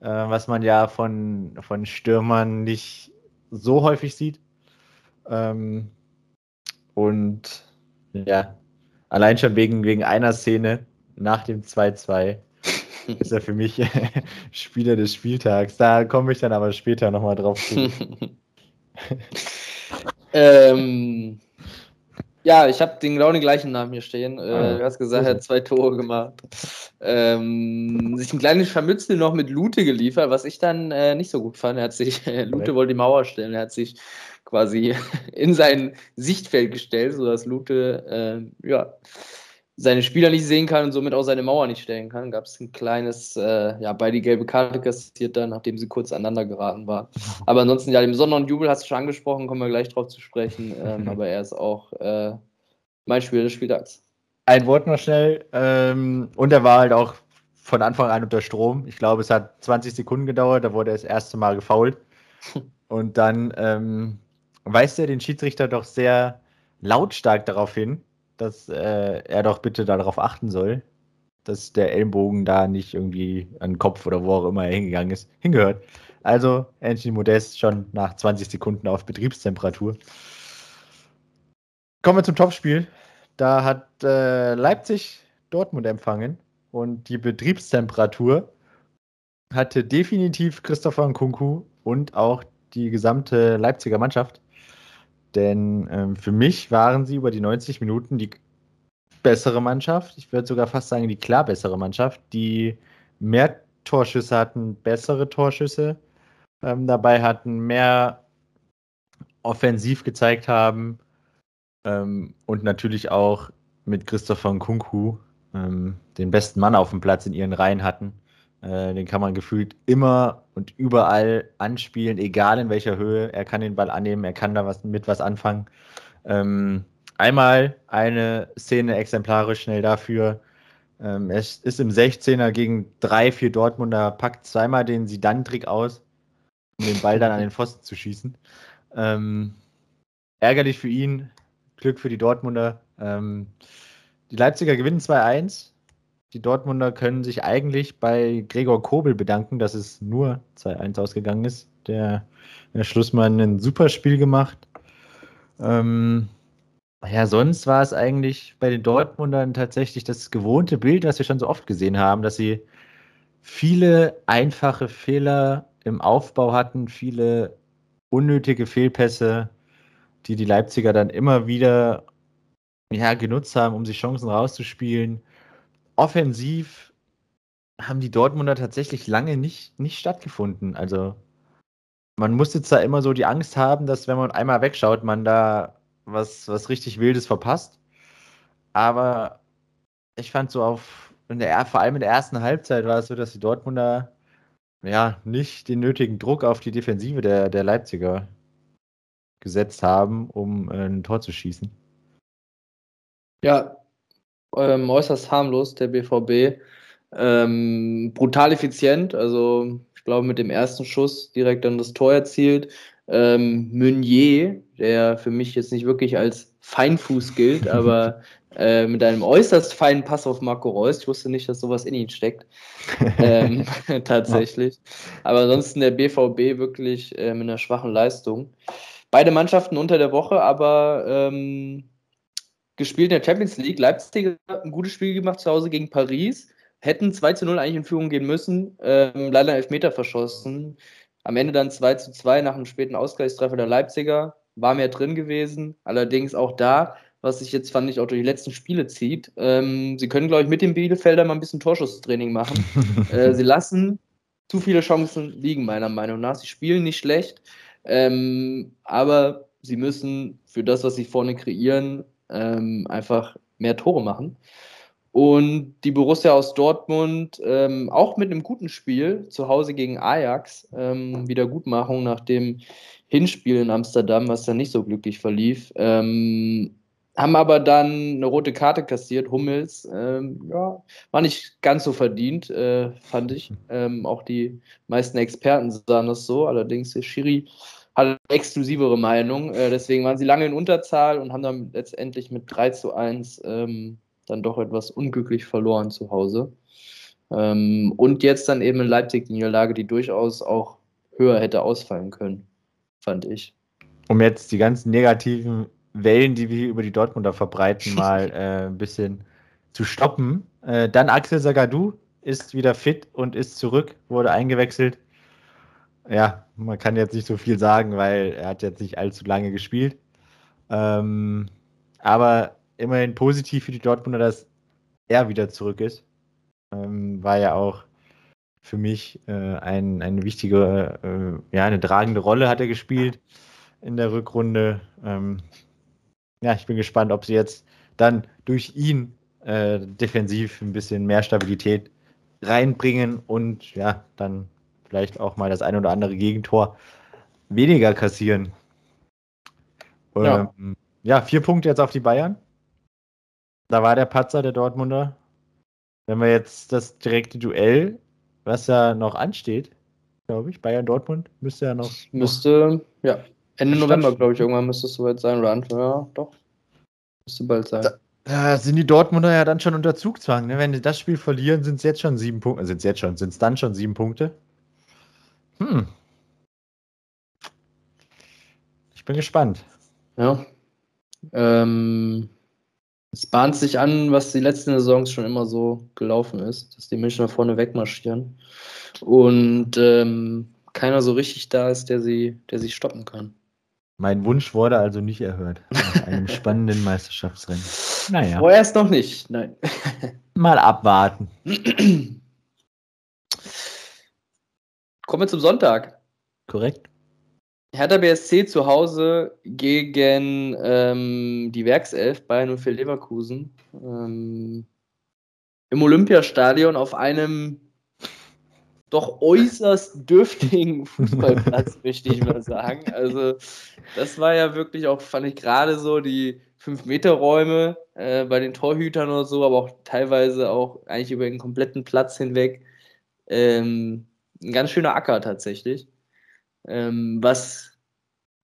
äh, was man ja von, von Stürmern nicht so häufig sieht. Ähm, und ja, allein schon wegen, wegen einer Szene nach dem 2-2 ist er für mich Spieler des Spieltags. Da komme ich dann aber später nochmal drauf zu. ähm, ja, ich habe den genau den gleichen Namen hier stehen. Äh, ah, du hast gesagt, er hat zwei Tore gemacht. Ähm, sich ein kleines Scharmützel noch mit Lute geliefert, was ich dann äh, nicht so gut fand. Er hat sich, äh, Lute wollte die Mauer stellen, er hat sich quasi in sein Sichtfeld gestellt, sodass Lute äh, ja, seine Spieler nicht sehen kann und somit auch seine Mauer nicht stellen kann. Gab es ein kleines, äh, ja, bei die gelbe Karte kassiert dann, nachdem sie kurz aneinander geraten waren. Aber ansonsten, ja, den besonderen Jubel hast du schon angesprochen, kommen wir gleich drauf zu sprechen. Ähm, aber er ist auch äh, mein Spieler des Spieltags. Ein Wort noch schnell. Ähm, und er war halt auch von Anfang an unter Strom. Ich glaube, es hat 20 Sekunden gedauert, da wurde er das erste Mal gefault. Und dann ähm, weist er den Schiedsrichter doch sehr lautstark darauf hin, dass äh, er doch bitte darauf achten soll, dass der Ellenbogen da nicht irgendwie an den Kopf oder wo auch immer er hingegangen ist, hingehört. Also Anthony Modest schon nach 20 Sekunden auf Betriebstemperatur. Kommen wir zum Topspiel. Da hat äh, Leipzig Dortmund empfangen und die Betriebstemperatur hatte definitiv Christopher Nkunku und auch die gesamte Leipziger Mannschaft. Denn ähm, für mich waren sie über die 90 Minuten die bessere Mannschaft. Ich würde sogar fast sagen, die klar bessere Mannschaft, die mehr Torschüsse hatten, bessere Torschüsse ähm, dabei hatten, mehr offensiv gezeigt haben ähm, und natürlich auch mit Christopher Nkunku ähm, den besten Mann auf dem Platz in ihren Reihen hatten. Äh, den kann man gefühlt immer und überall anspielen, egal in welcher Höhe. Er kann den Ball annehmen, er kann da was mit was anfangen. Ähm, einmal eine Szene exemplarisch schnell dafür. Ähm, es ist im 16er gegen drei, vier Dortmunder, packt zweimal den Sidan-Trick aus, um den Ball dann an den Pfosten zu schießen. Ähm, ärgerlich für ihn, Glück für die Dortmunder. Ähm, die Leipziger gewinnen 2-1 die Dortmunder können sich eigentlich bei Gregor Kobel bedanken, dass es nur 2-1 ausgegangen ist. Der, der Schlussmann ein super Spiel gemacht. Ähm, ja, sonst war es eigentlich bei den Dortmundern tatsächlich das gewohnte Bild, was wir schon so oft gesehen haben, dass sie viele einfache Fehler im Aufbau hatten, viele unnötige Fehlpässe, die die Leipziger dann immer wieder ja, genutzt haben, um sich Chancen rauszuspielen offensiv haben die Dortmunder tatsächlich lange nicht, nicht stattgefunden. Also man muss jetzt da immer so die Angst haben, dass wenn man einmal wegschaut, man da was, was richtig Wildes verpasst. Aber ich fand so auf, in der, vor allem in der ersten Halbzeit war es so, dass die Dortmunder ja nicht den nötigen Druck auf die Defensive der, der Leipziger gesetzt haben, um äh, ein Tor zu schießen. Ja, ähm, äußerst harmlos, der BVB. Ähm, brutal effizient, also ich glaube mit dem ersten Schuss direkt dann das Tor erzielt. Ähm, Meunier, der für mich jetzt nicht wirklich als Feinfuß gilt, aber äh, mit einem äußerst feinen Pass auf Marco Reus. Ich wusste nicht, dass sowas in ihn steckt. ähm, tatsächlich. Aber ansonsten der BVB wirklich äh, mit einer schwachen Leistung. Beide Mannschaften unter der Woche, aber ähm, gespielt in der Champions League. Leipzig hat ein gutes Spiel gemacht zu Hause gegen Paris. Hätten 2 zu 0 eigentlich in Führung gehen müssen. Ähm, leider Elfmeter verschossen. Am Ende dann 2 zu 2 nach einem späten Ausgleichstreffer der Leipziger. War mehr drin gewesen. Allerdings auch da, was sich jetzt, fand ich, auch durch die letzten Spiele zieht. Ähm, sie können, glaube ich, mit dem Bielefelder mal ein bisschen Torschusstraining machen. äh, sie lassen zu viele Chancen liegen, meiner Meinung nach. Sie spielen nicht schlecht, ähm, aber sie müssen für das, was sie vorne kreieren, ähm, einfach mehr Tore machen. Und die Borussia aus Dortmund ähm, auch mit einem guten Spiel zu Hause gegen Ajax, ähm, Wiedergutmachung nach dem Hinspiel in Amsterdam, was dann nicht so glücklich verlief. Ähm, haben aber dann eine rote Karte kassiert, Hummels. Ähm, ja, war nicht ganz so verdient, äh, fand ich. Ähm, auch die meisten Experten sahen das so. Allerdings, der Schiri hat exklusivere Meinung. Äh, deswegen waren sie lange in Unterzahl und haben dann letztendlich mit 3 zu 1 ähm, dann doch etwas unglücklich verloren zu Hause. Ähm, und jetzt dann eben in Leipzig die Niederlage, die durchaus auch höher hätte ausfallen können, fand ich. Um jetzt die ganzen negativen Wellen, die wir hier über die Dortmunder verbreiten, mal äh, ein bisschen zu stoppen. Äh, dann Axel Sagadou ist wieder fit und ist zurück, wurde eingewechselt ja, man kann jetzt nicht so viel sagen, weil er hat jetzt nicht allzu lange gespielt. Ähm, aber immerhin positiv für die Dortmunder, dass er wieder zurück ist. Ähm, war ja auch für mich äh, ein, eine wichtige, äh, ja, eine tragende Rolle hat er gespielt in der Rückrunde. Ähm, ja, ich bin gespannt, ob sie jetzt dann durch ihn äh, defensiv ein bisschen mehr Stabilität reinbringen und ja, dann vielleicht auch mal das ein oder andere Gegentor weniger kassieren. Ja. Ähm, ja, vier Punkte jetzt auf die Bayern. Da war der Patzer der Dortmunder. Wenn wir jetzt das direkte Duell, was ja noch ansteht, glaube ich, Bayern-Dortmund, müsste ja noch. Müsste, noch ja, Ende November, glaube ich, irgendwann müsste es soweit sein. Oder Anfang, ja, doch. Müsste bald sein. Da, da sind die Dortmunder ja dann schon unter Zugzwang. Ne? Wenn die das Spiel verlieren, sind es jetzt schon sieben Punkte. Sind es jetzt schon, sind es dann schon sieben Punkte? Hm. Ich bin gespannt. Ja. Ähm, es bahnt sich an, was die letzten Saisons schon immer so gelaufen ist, dass die Menschen da vorne wegmarschieren und ähm, keiner so richtig da ist, der sie, der sie stoppen kann. Mein Wunsch wurde also nicht erhört. Nach einem spannenden Meisterschaftsrennen. Naja. Vorerst noch nicht, nein. Mal abwarten. Kommen wir zum Sonntag. Korrekt. Hertha BSC zu Hause gegen ähm, die Werkself Bayern 04 Leverkusen. Ähm, Im Olympiastadion auf einem doch äußerst dürftigen Fußballplatz, möchte ich mal sagen. Also, das war ja wirklich auch, fand ich gerade so, die 5-Meter-Räume äh, bei den Torhütern oder so, aber auch teilweise auch eigentlich über den kompletten Platz hinweg. Ähm, ein ganz schöner Acker tatsächlich. Ähm, was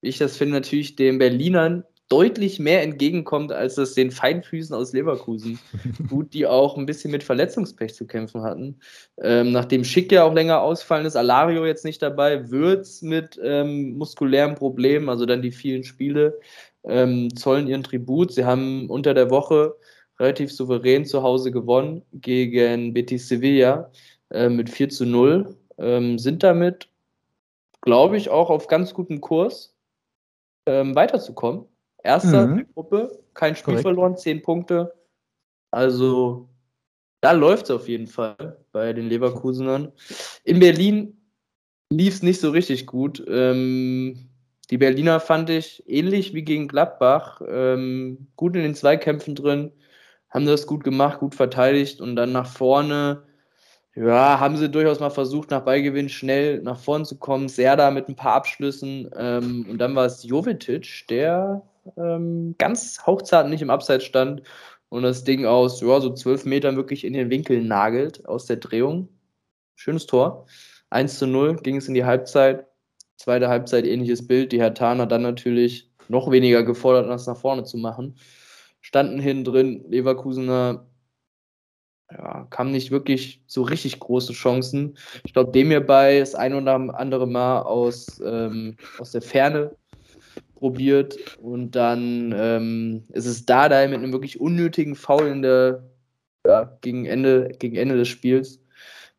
ich das finde, natürlich den Berlinern deutlich mehr entgegenkommt, als es den Feinfüßen aus Leverkusen. Gut, die auch ein bisschen mit Verletzungspech zu kämpfen hatten. Ähm, nachdem Schick ja auch länger ausfallen ist, Alario jetzt nicht dabei, Würz mit ähm, muskulären Problemen, also dann die vielen Spiele, ähm, zollen ihren Tribut. Sie haben unter der Woche relativ souverän zu Hause gewonnen gegen Betis Sevilla äh, mit 4 zu 0 ähm, sind damit, glaube ich, auch auf ganz gutem Kurs, ähm, weiterzukommen. Erster mhm. Gruppe, kein Spiel Korrekt. verloren, zehn Punkte. Also da läuft es auf jeden Fall bei den Leverkusenern. In Berlin lief es nicht so richtig gut. Ähm, die Berliner fand ich ähnlich wie gegen Gladbach, ähm, gut in den Zweikämpfen drin, haben das gut gemacht, gut verteidigt und dann nach vorne ja, haben sie durchaus mal versucht, nach Ballgewinn schnell nach vorn zu kommen. Serda mit ein paar Abschlüssen. Ähm, und dann war es Jovetic, der ähm, ganz hauchzart nicht im Abseits stand und das Ding aus ja, so zwölf Metern wirklich in den Winkel nagelt aus der Drehung. Schönes Tor. 1 zu 0 ging es in die Halbzeit. Zweite Halbzeit ähnliches Bild. Die Hertaner dann natürlich noch weniger gefordert, das nach vorne zu machen. Standen hinten drin, Leverkusener ja, kamen nicht wirklich so richtig große Chancen. Ich glaube, dem hierbei das ein oder andere Mal aus, ähm, aus der Ferne probiert und dann ähm, ist es da da mit einem wirklich unnötigen Foul in der, ja, gegen, Ende, gegen Ende des Spiels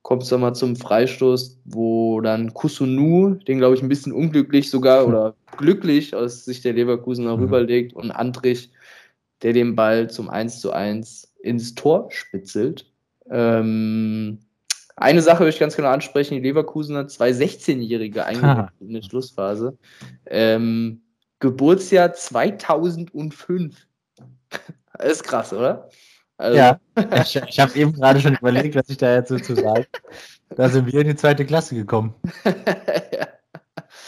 kommt es dann mal zum Freistoß, wo dann Kusunu, den glaube ich ein bisschen unglücklich sogar oder glücklich aus Sicht der Leverkusener mhm. rüberlegt und Andrich, der den Ball zum 1 zu 1 ins Tor spitzelt. Ähm, eine Sache würde ich ganz genau ansprechen: Die Leverkusener, zwei 16-Jährige eigentlich in der Schlussphase. Ähm, Geburtsjahr 2005. Das ist krass, oder? Also. Ja, ich, ich habe eben gerade schon überlegt, was ich da jetzt so zu sagen. Da sind wir in die zweite Klasse gekommen. ja.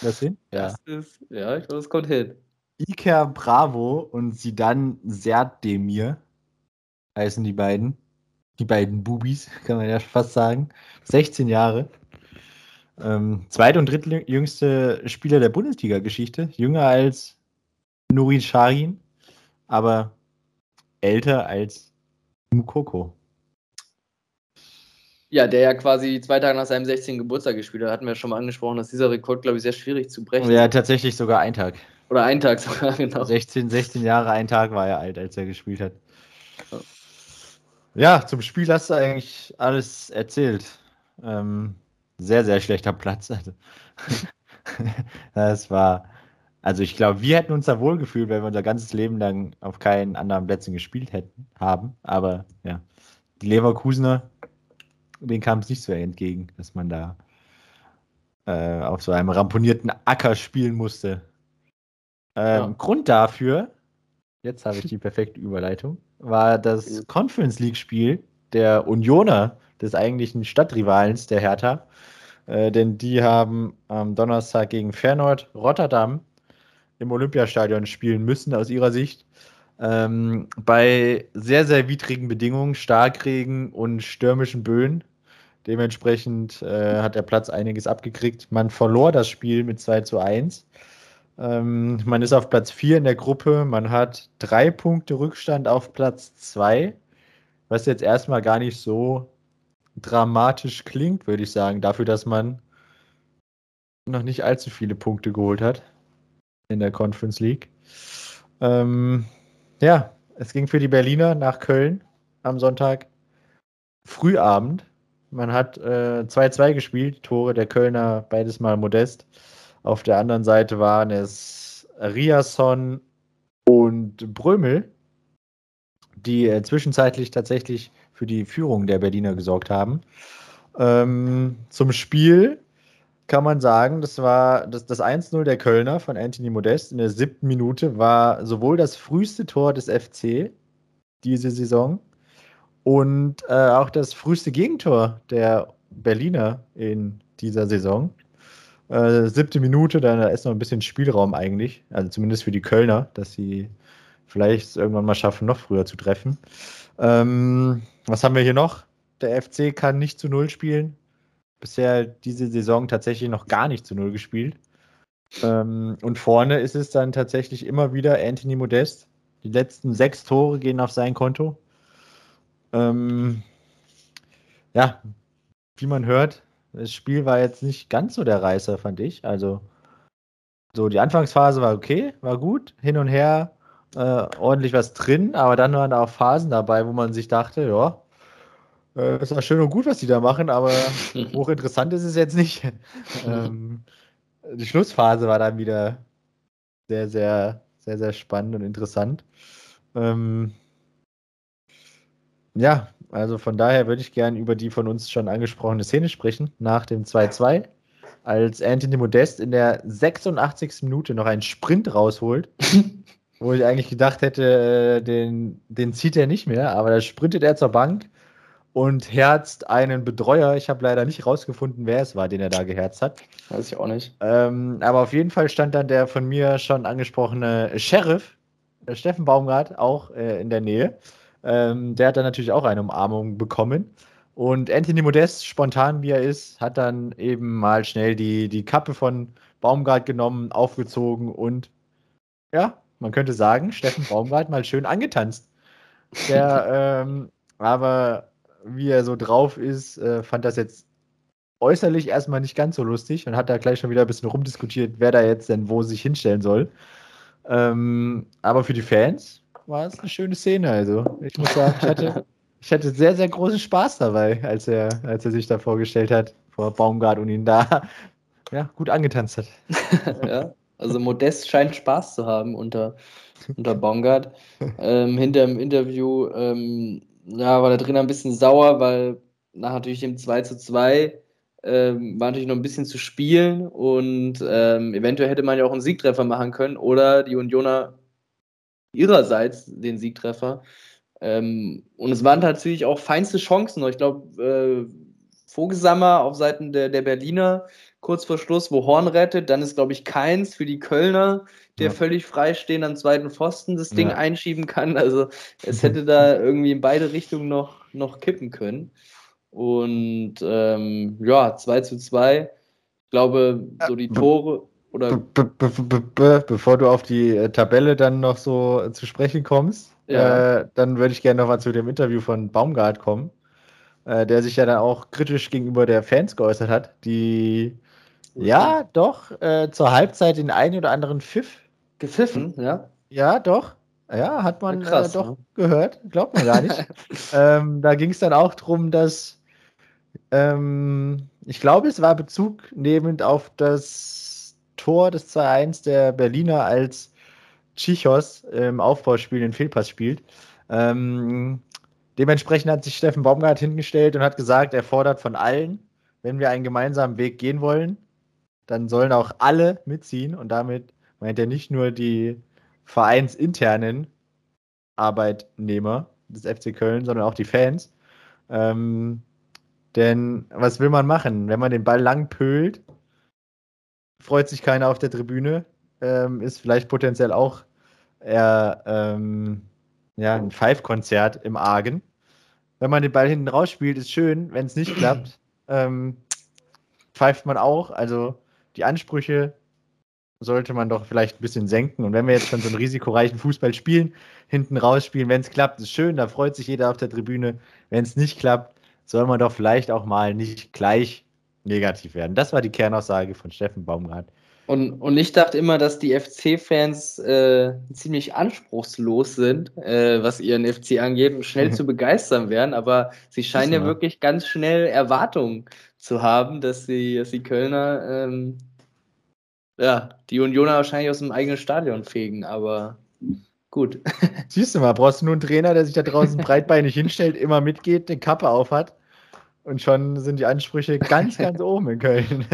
Das hin? Ja. Das ist, ja, ich glaube, das kommt hin. Iker Bravo und Sidan Serdemir heißen die beiden. Die beiden Bubis, kann man ja fast sagen. 16 Jahre. Ähm, zweit- und drittjüngste Spieler der Bundesliga-Geschichte. Jünger als Nurin Shahin, aber älter als Mukoko. Ja, der ja quasi zwei Tage nach seinem 16. Geburtstag gespielt hat, hatten wir schon mal angesprochen, dass dieser Rekord, glaube ich, sehr schwierig zu brechen Ja, tatsächlich sogar ein Tag. Oder ein Tag sogar, genau. 16, 16 Jahre, ein Tag war er alt, als er gespielt hat. Ja, zum Spiel hast du eigentlich alles erzählt. Ähm, sehr, sehr schlechter Platz. Also. das war, also ich glaube, wir hätten uns da wohl gefühlt, wenn wir unser ganzes Leben lang auf keinen anderen Plätzen gespielt hätten, haben. Aber ja, die Leverkusener, denen kam es nicht so entgegen, dass man da äh, auf so einem ramponierten Acker spielen musste. Ähm, ja. Grund dafür, jetzt habe ich die perfekte Überleitung, war das Conference League-Spiel der Unioner, des eigentlichen Stadtrivalens der Hertha, äh, denn die haben am Donnerstag gegen Fernord Rotterdam im Olympiastadion spielen müssen, aus ihrer Sicht. Ähm, bei sehr, sehr widrigen Bedingungen, Starkregen und stürmischen Böen. Dementsprechend äh, hat der Platz einiges abgekriegt. Man verlor das Spiel mit 2 zu 1. Ähm, man ist auf Platz 4 in der Gruppe. Man hat drei Punkte Rückstand auf Platz 2, was jetzt erstmal gar nicht so dramatisch klingt, würde ich sagen, dafür, dass man noch nicht allzu viele Punkte geholt hat in der Conference League. Ähm, ja, es ging für die Berliner nach Köln am Sonntag Frühabend. Man hat 2-2 äh, gespielt, Tore der Kölner beides mal modest. Auf der anderen Seite waren es Riasson und Brömel, die äh, zwischenzeitlich tatsächlich für die Führung der Berliner gesorgt haben. Ähm, zum Spiel kann man sagen, das war das, das 1-0 der Kölner von Anthony Modest in der siebten Minute war sowohl das früheste Tor des FC diese Saison und äh, auch das früheste Gegentor der Berliner in dieser Saison. Äh, siebte Minute, da ist noch ein bisschen Spielraum eigentlich, also zumindest für die Kölner, dass sie vielleicht irgendwann mal schaffen, noch früher zu treffen. Ähm, was haben wir hier noch? Der FC kann nicht zu Null spielen. Bisher diese Saison tatsächlich noch gar nicht zu Null gespielt. Ähm, und vorne ist es dann tatsächlich immer wieder Anthony Modest. Die letzten sechs Tore gehen auf sein Konto. Ähm, ja, wie man hört, das Spiel war jetzt nicht ganz so der Reißer, fand ich. Also, so die Anfangsphase war okay, war gut, hin und her äh, ordentlich was drin, aber dann waren auch Phasen dabei, wo man sich dachte, ja, äh, ist war schön und gut, was die da machen, aber hochinteressant ist es jetzt nicht. ähm, die Schlussphase war dann wieder sehr, sehr, sehr, sehr spannend und interessant. Ähm, ja, also von daher würde ich gerne über die von uns schon angesprochene Szene sprechen, nach dem 2-2, als Anthony Modest in der 86. Minute noch einen Sprint rausholt wo ich eigentlich gedacht hätte, äh, den, den zieht er nicht mehr, aber da sprintet er zur Bank und herzt einen Betreuer. Ich habe leider nicht rausgefunden, wer es war, den er da geherzt hat. Weiß ich auch nicht. Ähm, aber auf jeden Fall stand dann der von mir schon angesprochene Sheriff, der Steffen Baumgart, auch äh, in der Nähe. Ähm, der hat dann natürlich auch eine Umarmung bekommen. Und Anthony Modest, spontan wie er ist, hat dann eben mal schnell die, die Kappe von Baumgart genommen, aufgezogen und ja, man könnte sagen, Steffen Baumgart mal schön angetanzt. Der, ähm, aber wie er so drauf ist, äh, fand das jetzt äußerlich erstmal nicht ganz so lustig und hat da gleich schon wieder ein bisschen rumdiskutiert, wer da jetzt denn wo sich hinstellen soll. Ähm, aber für die Fans war es eine schöne Szene. Also ich muss sagen, ich hatte, ich hatte sehr, sehr großen Spaß dabei, als er, als er sich da vorgestellt hat vor Baumgart und ihn da ja, gut angetanzt hat. ja, also Modest scheint Spaß zu haben unter, unter Baumgart. Ähm, hinter dem Interview ähm, ja, war der Trainer ein bisschen sauer, weil nach natürlich dem 2 zu 2 ähm, war natürlich noch ein bisschen zu spielen und ähm, eventuell hätte man ja auch einen Siegtreffer machen können oder die Unioner ihrerseits den Siegtreffer. Ähm, und es waren natürlich auch feinste Chancen. Ich glaube, äh, Vogelsammer auf Seiten der, der Berliner kurz vor Schluss, wo Horn rettet. Dann ist, glaube ich, Keins für die Kölner, der ja. völlig freistehend am zweiten Pfosten das Ding ja. einschieben kann. Also es hätte da irgendwie in beide Richtungen noch, noch kippen können. Und ähm, ja, 2 zu 2. Ich glaube, so die Tore oder. Be be be bevor du auf die äh, Tabelle dann noch so zu sprechen kommst, ja. äh, dann würde ich gerne noch mal zu dem Interview von Baumgart kommen, äh, der sich ja dann auch kritisch gegenüber der Fans geäußert hat, die ja doch äh, zur Halbzeit den einen oder anderen Pfiff gepfiffen, ja. Ja, doch. Ja, hat man ja, krass, doch ne? gehört. Glaubt man gar nicht. ähm, da ging es dann auch darum, dass ähm, ich glaube, es war Bezug nehmend auf das Tor des 2-1 der Berliner, als Chichos im Aufbauspiel den Fehlpass spielt. Ähm, dementsprechend hat sich Steffen Baumgart hingestellt und hat gesagt, er fordert von allen, wenn wir einen gemeinsamen Weg gehen wollen, dann sollen auch alle mitziehen. Und damit meint er nicht nur die vereinsinternen Arbeitnehmer des FC Köln, sondern auch die Fans. Ähm, denn was will man machen? Wenn man den Ball lang pölt, freut sich keiner auf der Tribüne, ähm, ist vielleicht potenziell auch eher ähm, ja, ein Five-Konzert im Argen. Wenn man den Ball hinten rausspielt, ist schön. Wenn es nicht klappt, ähm, pfeift man auch. Also die Ansprüche sollte man doch vielleicht ein bisschen senken. Und wenn wir jetzt schon so einen risikoreichen Fußball spielen, hinten rausspielen, wenn es klappt, ist schön, da freut sich jeder auf der Tribüne. Wenn es nicht klappt, soll man doch vielleicht auch mal nicht gleich negativ werden. Das war die Kernaussage von Steffen Baumgart. Und, und ich dachte immer, dass die FC-Fans äh, ziemlich anspruchslos sind, äh, was ihren FC angeht und schnell zu begeistern werden, aber sie scheinen ja wirklich ganz schnell Erwartungen zu haben, dass die, dass die Kölner ähm, ja, die Unioner wahrscheinlich aus dem eigenen Stadion fegen, aber Gut. Siehst du mal, brauchst du nur einen Trainer, der sich da draußen breitbeinig hinstellt, immer mitgeht, eine Kappe aufhat und schon sind die Ansprüche ganz, ganz oben in Köln.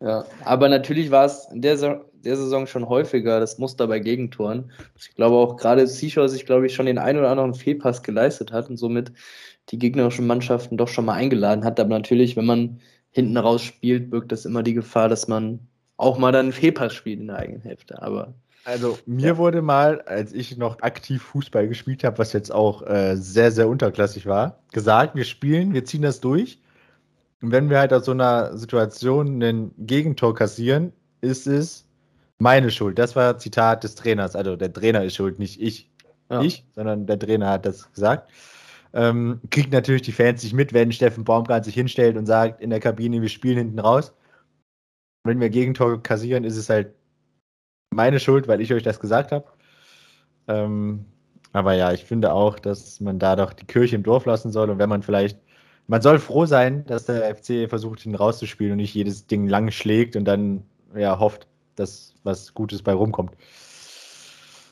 Ja, aber natürlich war es in der, der Saison schon häufiger das Muster bei Gegentoren. Ich glaube auch gerade Seashore sich, glaube ich, schon den einen oder anderen Fehlpass geleistet hat und somit die gegnerischen Mannschaften doch schon mal eingeladen hat. Aber natürlich, wenn man hinten raus spielt, birgt das immer die Gefahr, dass man auch mal dann einen Fehlpass spielt in der eigenen Hälfte. Aber also mir ja. wurde mal, als ich noch aktiv Fußball gespielt habe, was jetzt auch äh, sehr, sehr unterklassig war, gesagt, wir spielen, wir ziehen das durch. Und wenn wir halt aus so einer Situation ein Gegentor kassieren, ist es meine Schuld. Das war Zitat des Trainers. Also der Trainer ist schuld, nicht ich. Ja. Ich, sondern der Trainer hat das gesagt. Ähm, kriegt natürlich die Fans nicht mit, wenn Steffen Baumgart sich hinstellt und sagt in der Kabine, wir spielen hinten raus. Wenn wir Gegentor kassieren, ist es halt meine Schuld, weil ich euch das gesagt habe. Ähm, aber ja, ich finde auch, dass man da doch die Kirche im Dorf lassen soll und wenn man vielleicht, man soll froh sein, dass der FC versucht, ihn rauszuspielen und nicht jedes Ding lang schlägt und dann ja hofft, dass was Gutes bei rumkommt.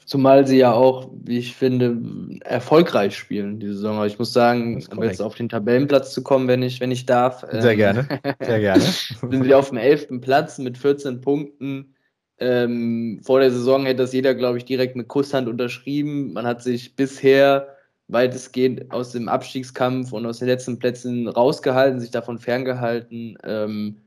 Zumal sie ja auch, wie ich finde, erfolgreich spielen diese Saison. Aber ich muss sagen, um jetzt auf den Tabellenplatz zu kommen, wenn ich, wenn ich darf. Sehr ähm, gerne. Sehr gerne. sind sie auf dem 11. Platz mit 14 Punkten. Ähm, vor der Saison hätte das jeder, glaube ich, direkt mit Kusshand unterschrieben. Man hat sich bisher weitestgehend aus dem Abstiegskampf und aus den letzten Plätzen rausgehalten, sich davon ferngehalten. Ähm,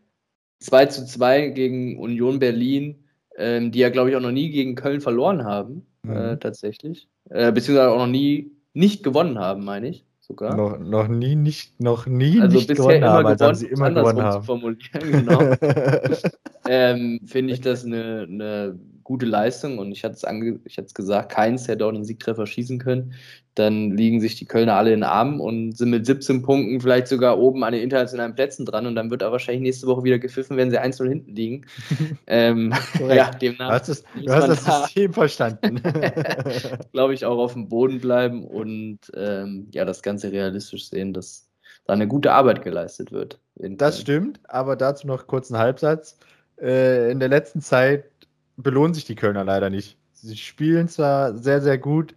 2 zu 2 gegen Union Berlin, ähm, die ja, glaube ich, auch noch nie gegen Köln verloren haben, mhm. äh, tatsächlich. Äh, beziehungsweise auch noch nie nicht gewonnen haben, meine ich sogar. Noch, noch nie nicht, noch nie also nicht gewonnen haben, als gewonnen, sie immer gewonnen haben. Zu formulieren, genau. ähm, finde ich das eine, eine gute Leistung und ich hatte es ange ich hatte es gesagt, keins hätte auch einen Siegtreffer schießen können. Dann liegen sich die Kölner alle in den Armen und sind mit 17 Punkten vielleicht sogar oben an den internationalen Plätzen dran und dann wird er wahrscheinlich nächste Woche wieder gepfiffen, wenn sie 1-0 hinten liegen. ähm, ja, demnach. Du hast, das, du hast das System verstanden. Glaube ich, auch auf dem Boden bleiben und ähm, ja, das Ganze realistisch sehen, dass da eine gute Arbeit geleistet wird. Das stimmt, aber dazu noch kurz einen Halbsatz. Äh, in der letzten Zeit belohnen sich die Kölner leider nicht. Sie spielen zwar sehr, sehr gut,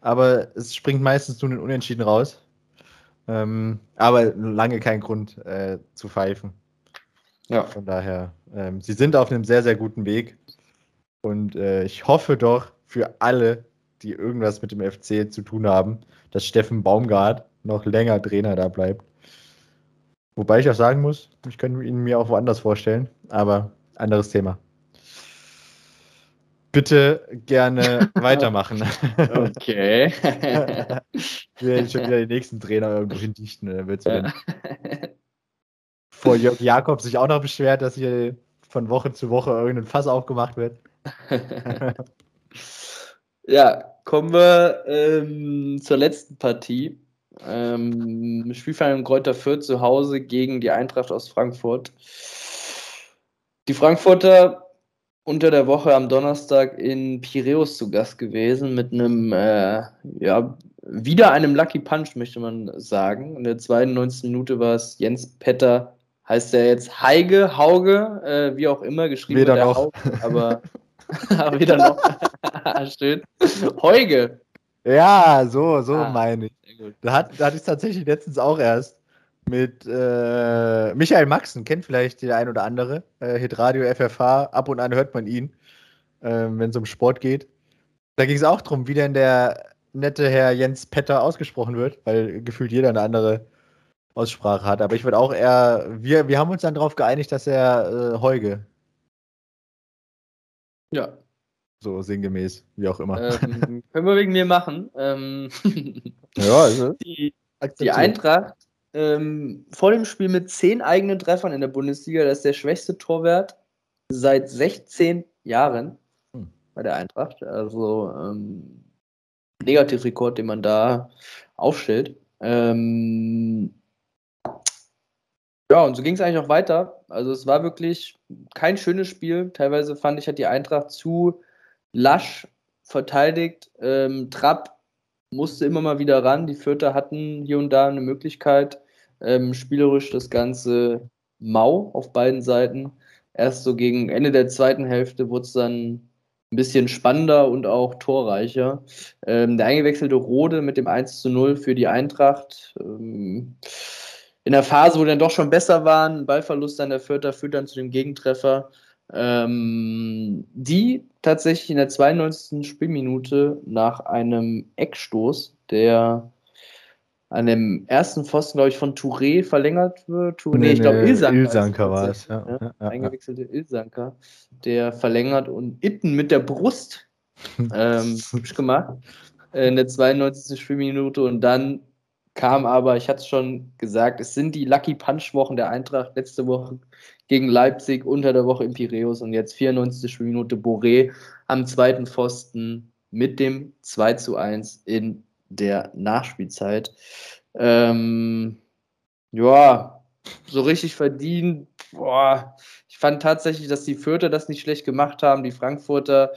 aber es springt meistens nur den Unentschieden raus. Ähm, aber lange kein Grund äh, zu pfeifen. Ja. Von daher, ähm, sie sind auf einem sehr, sehr guten Weg. Und äh, ich hoffe doch für alle, die irgendwas mit dem FC zu tun haben, dass Steffen Baumgart noch länger Trainer da bleibt. Wobei ich auch sagen muss, ich könnte ihn mir auch woanders vorstellen, aber anderes Thema bitte gerne weitermachen. Okay. Wir werden schon wieder den nächsten Trainer irgendwo hindichten. Dann wird's ja. Vor Jörg Jakob sich auch noch beschwert, dass hier von Woche zu Woche irgendein Fass aufgemacht wird. ja, kommen wir ähm, zur letzten Partie. Ähm, Spielverein Kräuter Fürth zu Hause gegen die Eintracht aus Frankfurt. Die Frankfurter unter der Woche am Donnerstag in Piräus zu Gast gewesen mit einem, äh, ja, wieder einem Lucky Punch, möchte man sagen. In der 92. Minute war es Jens Petter, heißt er jetzt Heige, Hauge, äh, wie auch immer, geschrieben weder noch. Hauge, aber, weder noch. Schön. Heuge. Ja, so, so ah, meine ich. Da, hat, da hatte ich tatsächlich letztens auch erst mit äh, Michael Maxen, kennt vielleicht der ein oder andere. Äh, Hitradio FFH, ab und an hört man ihn, äh, wenn es um Sport geht. Da ging es auch darum, wie denn der nette Herr Jens Petter ausgesprochen wird, weil gefühlt jeder eine andere Aussprache hat. Aber ich würde auch eher, wir, wir haben uns dann darauf geeinigt, dass er äh, Heuge. Ja. So sinngemäß, wie auch immer. Ähm, können wir wegen mir machen. Ähm, ja, also. Die, die Eintracht ähm, vor dem Spiel mit zehn eigenen Treffern in der Bundesliga. Das ist der schwächste Torwert seit 16 Jahren hm. bei der Eintracht. Also ähm, Negativrekord, den man da aufstellt. Ähm, ja, und so ging es eigentlich auch weiter. Also es war wirklich kein schönes Spiel. Teilweise fand ich, hat die Eintracht zu lasch verteidigt. Ähm, Trapp musste immer mal wieder ran. Die Vierter hatten hier und da eine Möglichkeit, ähm, spielerisch das Ganze mau auf beiden Seiten. Erst so gegen Ende der zweiten Hälfte wurde es dann ein bisschen spannender und auch torreicher. Ähm, der eingewechselte Rode mit dem 1 zu 0 für die Eintracht. Ähm, in der Phase, wo dann doch schon besser waren, Ballverlust an der Vierter führt dann zu dem Gegentreffer. Ähm, die tatsächlich in der 92. Spielminute nach einem Eckstoß, der an dem ersten Pfosten, glaube ich, von Touré verlängert wird. Touré, nee, ich glaube, Ilsanker. Ilsanker war es, ja. ja, ja eingewechselte Ilsanker, der verlängert und Itten mit der Brust ähm, gemacht äh, in der 92. Spielminute und dann kam aber, ich hatte es schon gesagt, es sind die Lucky Punch-Wochen der Eintracht. Letzte Woche gegen Leipzig, unter der Woche in Piräus und jetzt 94. Spielminute Boré am zweiten Pfosten mit dem 2 zu 1 in der Nachspielzeit. Ähm, ja, so richtig verdient. Boah, ich fand tatsächlich, dass die Fürther das nicht schlecht gemacht haben. Die Frankfurter,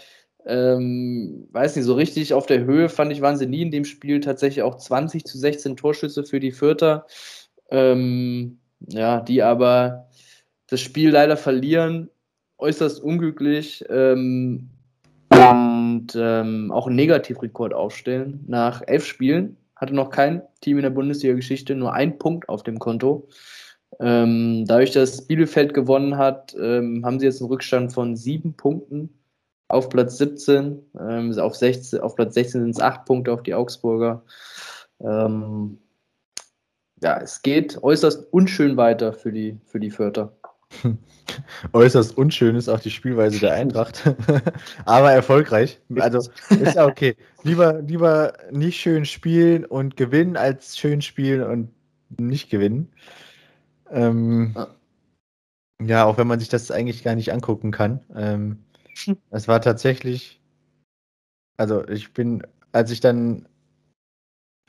ähm, weiß nicht, so richtig auf der Höhe fand ich, waren sie nie in dem Spiel. Tatsächlich auch 20 zu 16 Torschüsse für die Fürther. Ähm, ja, die aber das Spiel leider verlieren. Äußerst unglücklich. Ähm, und ähm, auch einen Negativrekord aufstellen. Nach elf Spielen hatte noch kein Team in der Bundesliga-Geschichte nur einen Punkt auf dem Konto. Ähm, dadurch, dass Bielefeld gewonnen hat, ähm, haben sie jetzt einen Rückstand von sieben Punkten auf Platz 17. Ähm, auf, 16, auf Platz 16 sind es acht Punkte auf die Augsburger. Ähm, ja, es geht äußerst unschön weiter für die, für die Fürther. Äußerst unschön ist auch die Spielweise der Eintracht, aber erfolgreich. Also ist ja okay. Lieber, lieber nicht schön spielen und gewinnen, als schön spielen und nicht gewinnen. Ähm, Ja, auch wenn man sich das eigentlich gar nicht angucken kann. Ähm, es war tatsächlich, also ich bin, als ich dann,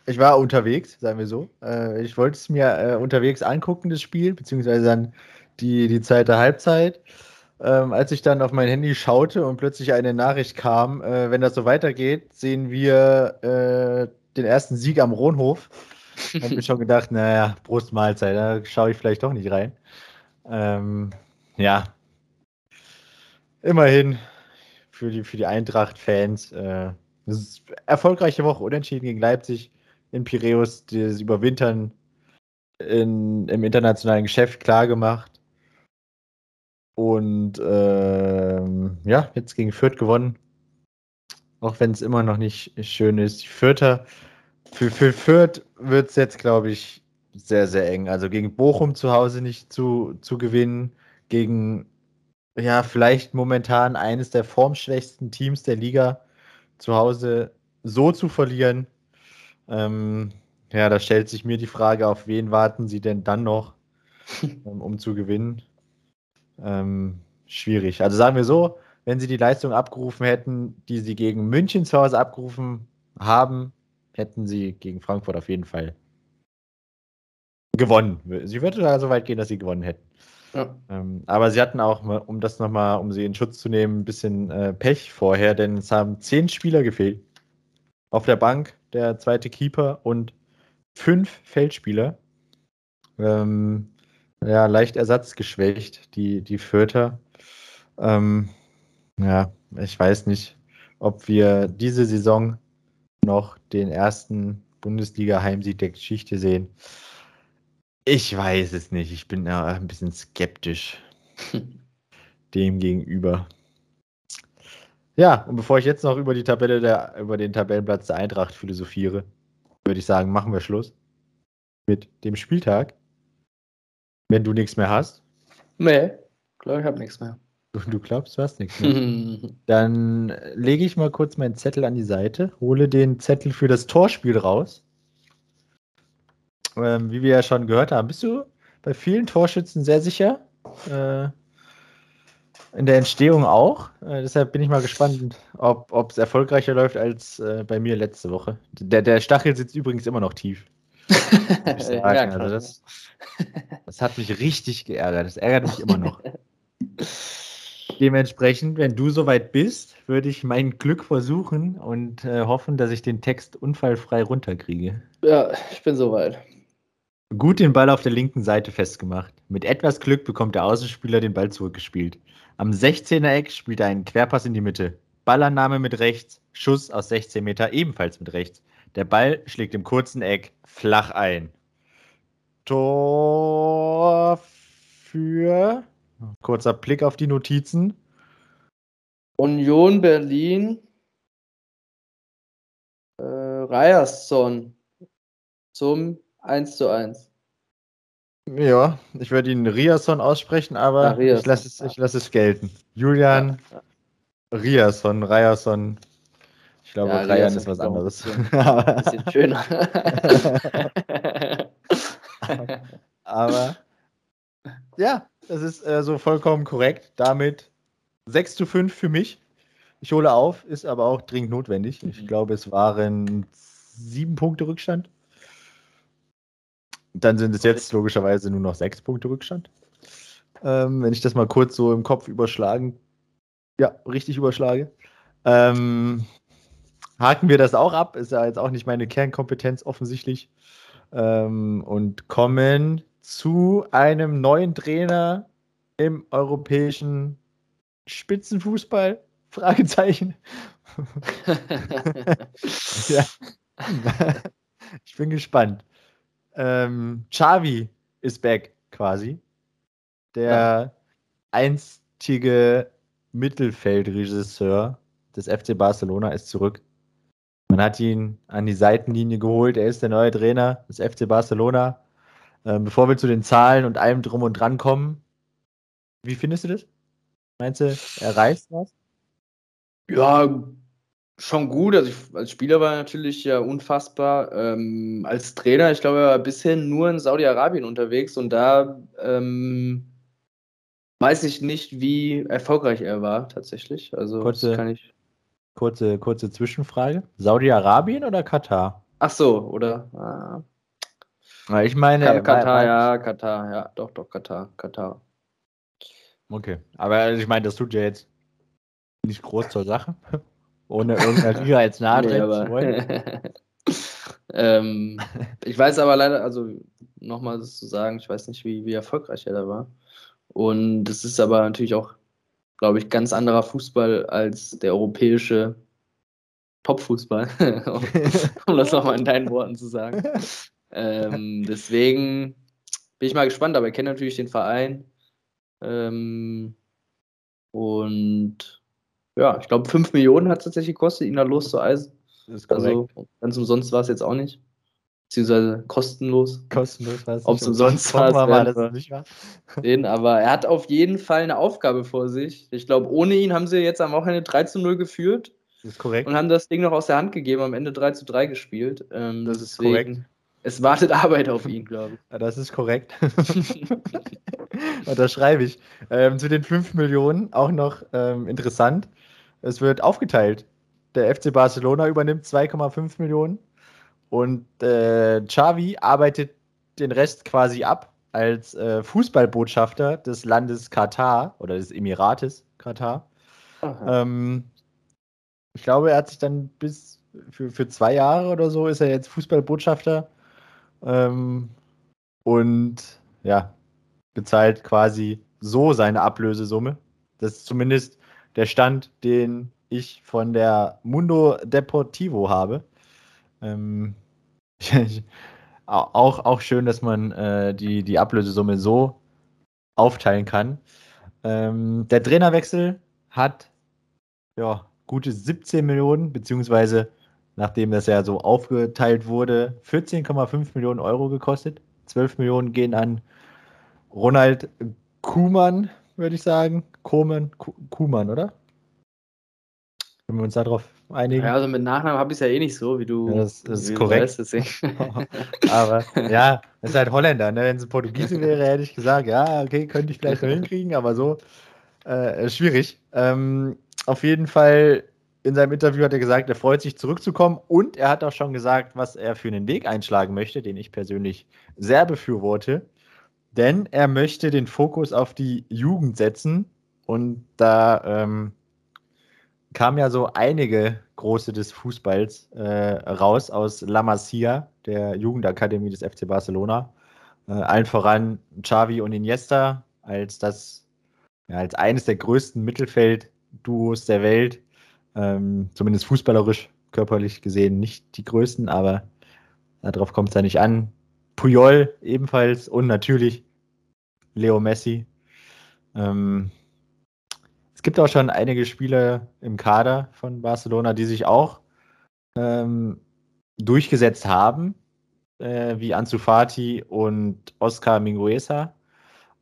ich war unterwegs, sagen wir so. Äh, ich wollte es mir äh, unterwegs angucken, das Spiel, beziehungsweise dann die, die Zeit der Halbzeit. Ähm, als ich dann auf mein Handy schaute und plötzlich eine Nachricht kam, äh, wenn das so weitergeht, sehen wir äh, den ersten Sieg am Rohnhof. Ich habe mir schon gedacht, naja, Brustmahlzeit, da schaue ich vielleicht doch nicht rein. Ähm, ja, immerhin für die, für die Eintracht-Fans. Äh, erfolgreiche Woche, unentschieden gegen Leipzig in Piräus, das Überwintern in, im internationalen Geschäft klargemacht. Und ähm, ja, jetzt gegen Fürth gewonnen. Auch wenn es immer noch nicht schön ist. Die Fürther, für, für Fürth wird es jetzt, glaube ich, sehr, sehr eng. Also gegen Bochum zu Hause nicht zu, zu gewinnen, gegen ja, vielleicht momentan eines der formschwächsten Teams der Liga zu Hause so zu verlieren. Ähm, ja, da stellt sich mir die Frage, auf wen warten sie denn dann noch, ähm, um zu gewinnen? Ähm, schwierig. Also sagen wir so, wenn sie die Leistung abgerufen hätten, die sie gegen München zu Hause abgerufen haben, hätten sie gegen Frankfurt auf jeden Fall gewonnen. Sie würde da so weit gehen, dass sie gewonnen hätten. Ja. Ähm, aber sie hatten auch, um das nochmal, um sie in Schutz zu nehmen, ein bisschen äh, Pech vorher, denn es haben zehn Spieler gefehlt. Auf der Bank der zweite Keeper und fünf Feldspieler. Ähm, ja, leicht ersatzgeschwächt, die, die Fürther. Ähm, ja, ich weiß nicht, ob wir diese Saison noch den ersten Bundesliga-Heimsieg der Geschichte sehen. Ich weiß es nicht. Ich bin ja ein bisschen skeptisch dem gegenüber. Ja, und bevor ich jetzt noch über die Tabelle der, über den Tabellenplatz der Eintracht philosophiere, würde ich sagen, machen wir Schluss mit dem Spieltag. Wenn du nichts mehr hast? Nee, glaube ich habe nichts mehr. Du, du, glaubst, du hast nichts mehr. Dann lege ich mal kurz meinen Zettel an die Seite, hole den Zettel für das Torspiel raus. Ähm, wie wir ja schon gehört haben, bist du bei vielen Torschützen sehr sicher. Äh, in der Entstehung auch. Äh, deshalb bin ich mal gespannt, ob es erfolgreicher läuft als äh, bei mir letzte Woche. Der, der Stachel sitzt übrigens immer noch tief. Ja, also das, das hat mich richtig geärgert. Das ärgert mich immer noch. Dementsprechend, wenn du soweit bist, würde ich mein Glück versuchen und äh, hoffen, dass ich den Text unfallfrei runterkriege. Ja, ich bin soweit. Gut den Ball auf der linken Seite festgemacht. Mit etwas Glück bekommt der Außenspieler den Ball zurückgespielt. Am 16er Eck spielt er einen Querpass in die Mitte. Ballannahme mit rechts, Schuss aus 16 Meter ebenfalls mit rechts. Der Ball schlägt im kurzen Eck flach ein. Tor für. Kurzer Blick auf die Notizen. Union Berlin. Äh, Ryerson zum 1 zu 1. Ja, ich würde ihn Riason aussprechen, aber ah, ich lasse es, lass es gelten. Julian ja, ja. Riason, Ryerson. Ich glaube, ja, Ryan ist was anderes. Ein bisschen, schöner. Aber ja, das ist äh, so vollkommen korrekt. Damit 6 zu 5 für mich. Ich hole auf, ist aber auch dringend notwendig. Ich mhm. glaube, es waren sieben Punkte Rückstand. Dann sind es jetzt logischerweise nur noch sechs Punkte Rückstand. Ähm, wenn ich das mal kurz so im Kopf überschlagen, ja, richtig überschlage. Ähm, haken wir das auch ab. Ist ja jetzt auch nicht meine Kernkompetenz offensichtlich. Ähm, und kommen zu einem neuen Trainer im europäischen Spitzenfußball? Fragezeichen. ja. ich bin gespannt. Ähm, Xavi ist back quasi. Der einstige Mittelfeldregisseur des FC Barcelona ist zurück. Man hat ihn an die Seitenlinie geholt. Er ist der neue Trainer des FC Barcelona. Ähm, bevor wir zu den Zahlen und allem drum und dran kommen, wie findest du das? Meinst du, er reißt was? Ja, schon gut. Also ich, als Spieler war er natürlich ja unfassbar. Ähm, als Trainer, ich glaube, er war bisher nur in Saudi-Arabien unterwegs und da ähm, weiß ich nicht, wie erfolgreich er war, tatsächlich. Also, kurze, kann ich. Kurze, kurze Zwischenfrage. Saudi-Arabien oder Katar? Ach so, oder? Ah. Ich meine. Katar, mein, ja, Katar, ja, doch, doch, Katar, Katar. Okay, aber ich meine, das tut ja jetzt nicht groß zur Sache, ohne irgendeiner Liga jetzt nahe nee, zu wollen. ähm, ich weiß aber leider, also nochmal zu sagen, ich weiß nicht, wie, wie erfolgreich er da war. Und es ist aber natürlich auch, glaube ich, ganz anderer Fußball als der europäische Topfußball, um das nochmal in deinen Worten zu sagen. Ähm, deswegen bin ich mal gespannt, aber ich kenne natürlich den Verein. Ähm, und ja, ich glaube, 5 Millionen hat es tatsächlich gekostet, ihn da loszueisen. Das ist korrekt. Also ganz umsonst war es jetzt auch nicht. Beziehungsweise kostenlos. Kostenlos war es Ob es umsonst war, war das nicht wahr. Den, aber er hat auf jeden Fall eine Aufgabe vor sich. Ich glaube, ohne ihn haben sie jetzt am Wochenende 3 zu 0 geführt. Das ist korrekt. Und haben das Ding noch aus der Hand gegeben, am Ende 3 zu 3 gespielt. Ähm, das ist deswegen, korrekt. Es wartet Arbeit auf ihn, glaube ich. Ja, das ist korrekt. Und das schreibe ich. Ähm, zu den 5 Millionen auch noch ähm, interessant. Es wird aufgeteilt. Der FC Barcelona übernimmt 2,5 Millionen und äh, Xavi arbeitet den Rest quasi ab als äh, Fußballbotschafter des Landes Katar oder des Emirates Katar. Ähm, ich glaube, er hat sich dann bis für, für zwei Jahre oder so ist er jetzt Fußballbotschafter ähm, und ja, bezahlt quasi so seine Ablösesumme. Das ist zumindest der Stand, den ich von der Mundo Deportivo habe. Ähm, auch, auch schön, dass man äh, die, die Ablösesumme so aufteilen kann. Ähm, der Trainerwechsel hat ja, gute 17 Millionen, beziehungsweise nachdem das ja so aufgeteilt wurde, 14,5 Millionen Euro gekostet. 12 Millionen gehen an Ronald Kuhmann, würde ich sagen. Kuhmann, Kuhmann, oder? Können wir uns darauf einigen? Ja, also mit Nachnamen habe ich es ja eh nicht so, wie du. Ja, das, das ist korrekt. Weißt, aber ja, das ist halt Holländer. Ne? Wenn es ein Portugiese wäre, hätte ich gesagt, ja, okay, könnte ich vielleicht noch hinkriegen, aber so äh, schwierig. Ähm, auf jeden Fall in seinem Interview hat er gesagt, er freut sich zurückzukommen und er hat auch schon gesagt, was er für einen Weg einschlagen möchte, den ich persönlich sehr befürworte. Denn er möchte den Fokus auf die Jugend setzen und da ähm, kamen ja so einige große des Fußballs äh, raus aus La Masia, der Jugendakademie des FC Barcelona. Äh, allen voran Xavi und Iniesta als das ja, als eines der größten Mittelfeldduos der Welt ähm, zumindest fußballerisch, körperlich gesehen nicht die größten, aber darauf kommt es ja nicht an. Puyol ebenfalls und natürlich Leo Messi. Ähm, gibt auch schon einige Spieler im Kader von Barcelona, die sich auch ähm, durchgesetzt haben, äh, wie Ansu Fati und Oscar Mingueza.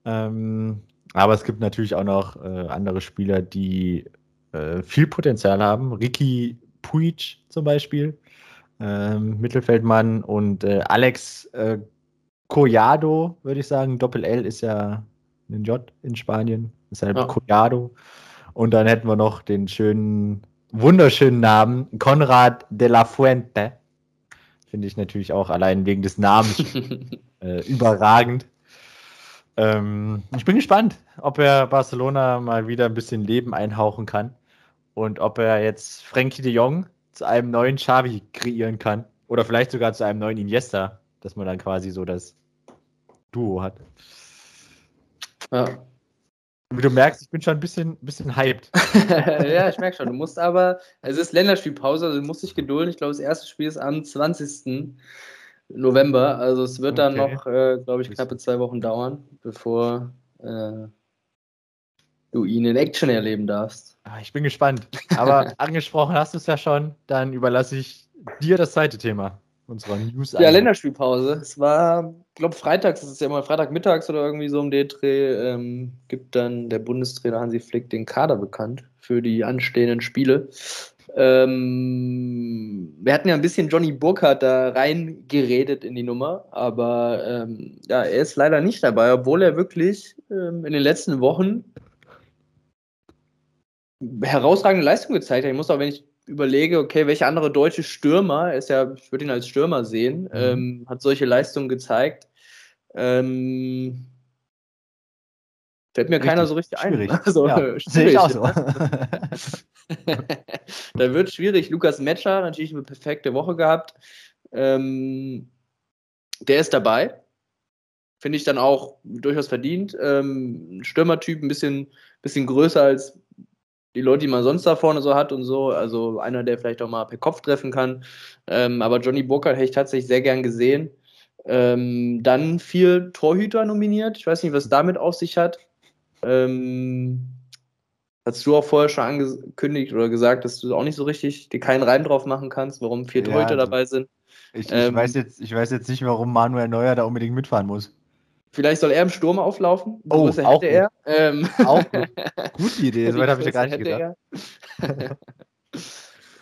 Ähm, aber es gibt natürlich auch noch äh, andere Spieler, die äh, viel Potenzial haben. Ricky Puig zum Beispiel, ähm, Mittelfeldmann und äh, Alex äh, Collado, würde ich sagen. Doppel-L ist ja ein J in Spanien, deshalb ja. Collado. Und dann hätten wir noch den schönen, wunderschönen Namen Conrad de la Fuente. Finde ich natürlich auch allein wegen des Namens äh, überragend. Ähm, ich bin gespannt, ob er Barcelona mal wieder ein bisschen Leben einhauchen kann und ob er jetzt Frankie de Jong zu einem neuen Xavi kreieren kann. Oder vielleicht sogar zu einem neuen Iniesta, dass man dann quasi so das Duo hat. Ja. Wie du merkst, ich bin schon ein bisschen, bisschen hyped. ja, ich merke schon. Du musst aber, es ist Länderspielpause, also du musst dich gedulden. Ich glaube, das erste Spiel ist am 20. November. Also es wird okay. dann noch, äh, glaube ich, knappe zwei Wochen dauern, bevor äh, du ihn in Action erleben darfst. Ah, ich bin gespannt. Aber angesprochen hast du es ja schon, dann überlasse ich dir das zweite Thema unserer News. Ja, Länderspielpause. Es war, ich glaube, freitags, das ist ja immer Freitagmittags oder irgendwie so um den Dreh, ähm, gibt dann der Bundestrainer Hansi Flick den Kader bekannt für die anstehenden Spiele. Ähm, wir hatten ja ein bisschen Johnny Burkhardt da reingeredet in die Nummer, aber ähm, ja, er ist leider nicht dabei, obwohl er wirklich ähm, in den letzten Wochen herausragende Leistung gezeigt hat. Ich muss auch, wenn ich überlege, okay, welche andere deutsche Stürmer, ist ja, ich würde ihn als Stürmer sehen, mhm. ähm, hat solche Leistungen gezeigt. Ähm, fällt mir richtig, keiner so richtig schwierig. ein. Also, ja, schwierig. Sehe ich auch so. da wird schwierig. Lukas Metscher, natürlich eine perfekte Woche gehabt. Ähm, der ist dabei. Finde ich dann auch durchaus verdient. Ähm, Stürmertyp, ein bisschen, bisschen größer als die Leute, die man sonst da vorne so hat und so. Also einer, der vielleicht auch mal per Kopf treffen kann. Ähm, aber Johnny Burkhardt hätte ich tatsächlich sehr gern gesehen. Ähm, dann vier Torhüter nominiert. Ich weiß nicht, was damit auf sich hat. Ähm, hast du auch vorher schon angekündigt oder gesagt, dass du auch nicht so richtig dir keinen Reim drauf machen kannst, warum vier Torhüter ja, dabei sind. Ich, ich ähm, weiß jetzt, ich weiß jetzt nicht, warum Manuel Neuer da unbedingt mitfahren muss. Vielleicht soll er im Sturm auflaufen. Oh, so auch hätte er. Ähm. Auch gut. Gute Idee, so weit habe ich ja gar nicht gedacht.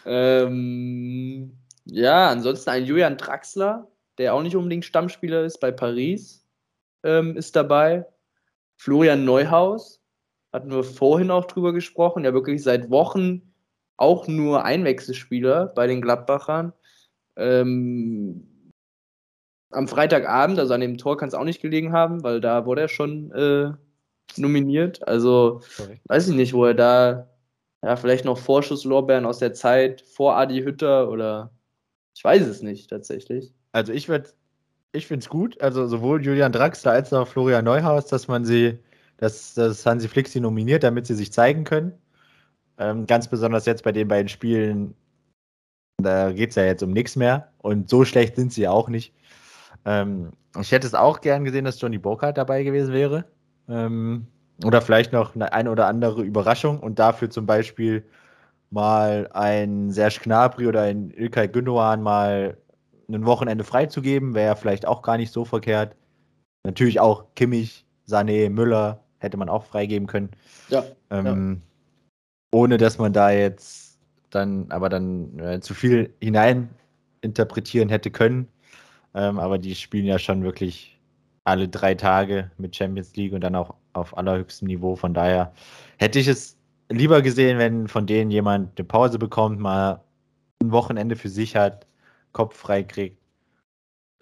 ähm, ja, ansonsten ein Julian Draxler, der auch nicht unbedingt Stammspieler ist bei Paris, ähm, ist dabei. Florian Neuhaus, hatten wir vorhin auch drüber gesprochen, der wirklich seit Wochen auch nur Einwechselspieler bei den Gladbachern. Ähm, am Freitagabend, also an dem Tor kann es auch nicht gelegen haben, weil da wurde er schon äh, nominiert. Also Sorry. weiß ich nicht, wo er da ja, vielleicht noch Vorschusslorbeeren aus der Zeit vor Adi Hütter oder ich weiß es nicht tatsächlich. Also ich würde, ich finde es gut, also sowohl Julian Draxler als auch Florian Neuhaus, dass man sie, dass, dass Hansi Flick sie nominiert, damit sie sich zeigen können. Ähm, ganz besonders jetzt bei den beiden Spielen, da geht es ja jetzt um nichts mehr und so schlecht sind sie auch nicht. Ähm, ich hätte es auch gern gesehen, dass Johnny Burkhardt dabei gewesen wäre. Ähm, oder vielleicht noch eine, eine oder andere Überraschung und dafür zum Beispiel mal ein Serge Gnabry oder ein Ilkay Gündogan mal ein Wochenende freizugeben, wäre vielleicht auch gar nicht so verkehrt. Natürlich auch Kimmich, Sané, Müller hätte man auch freigeben können. Ja, ähm, ja. Ohne dass man da jetzt dann aber dann äh, zu viel hinein interpretieren hätte können. Ähm, aber die spielen ja schon wirklich alle drei Tage mit Champions League und dann auch auf allerhöchstem Niveau. Von daher hätte ich es lieber gesehen, wenn von denen jemand eine Pause bekommt, mal ein Wochenende für sich hat, Kopf frei kriegt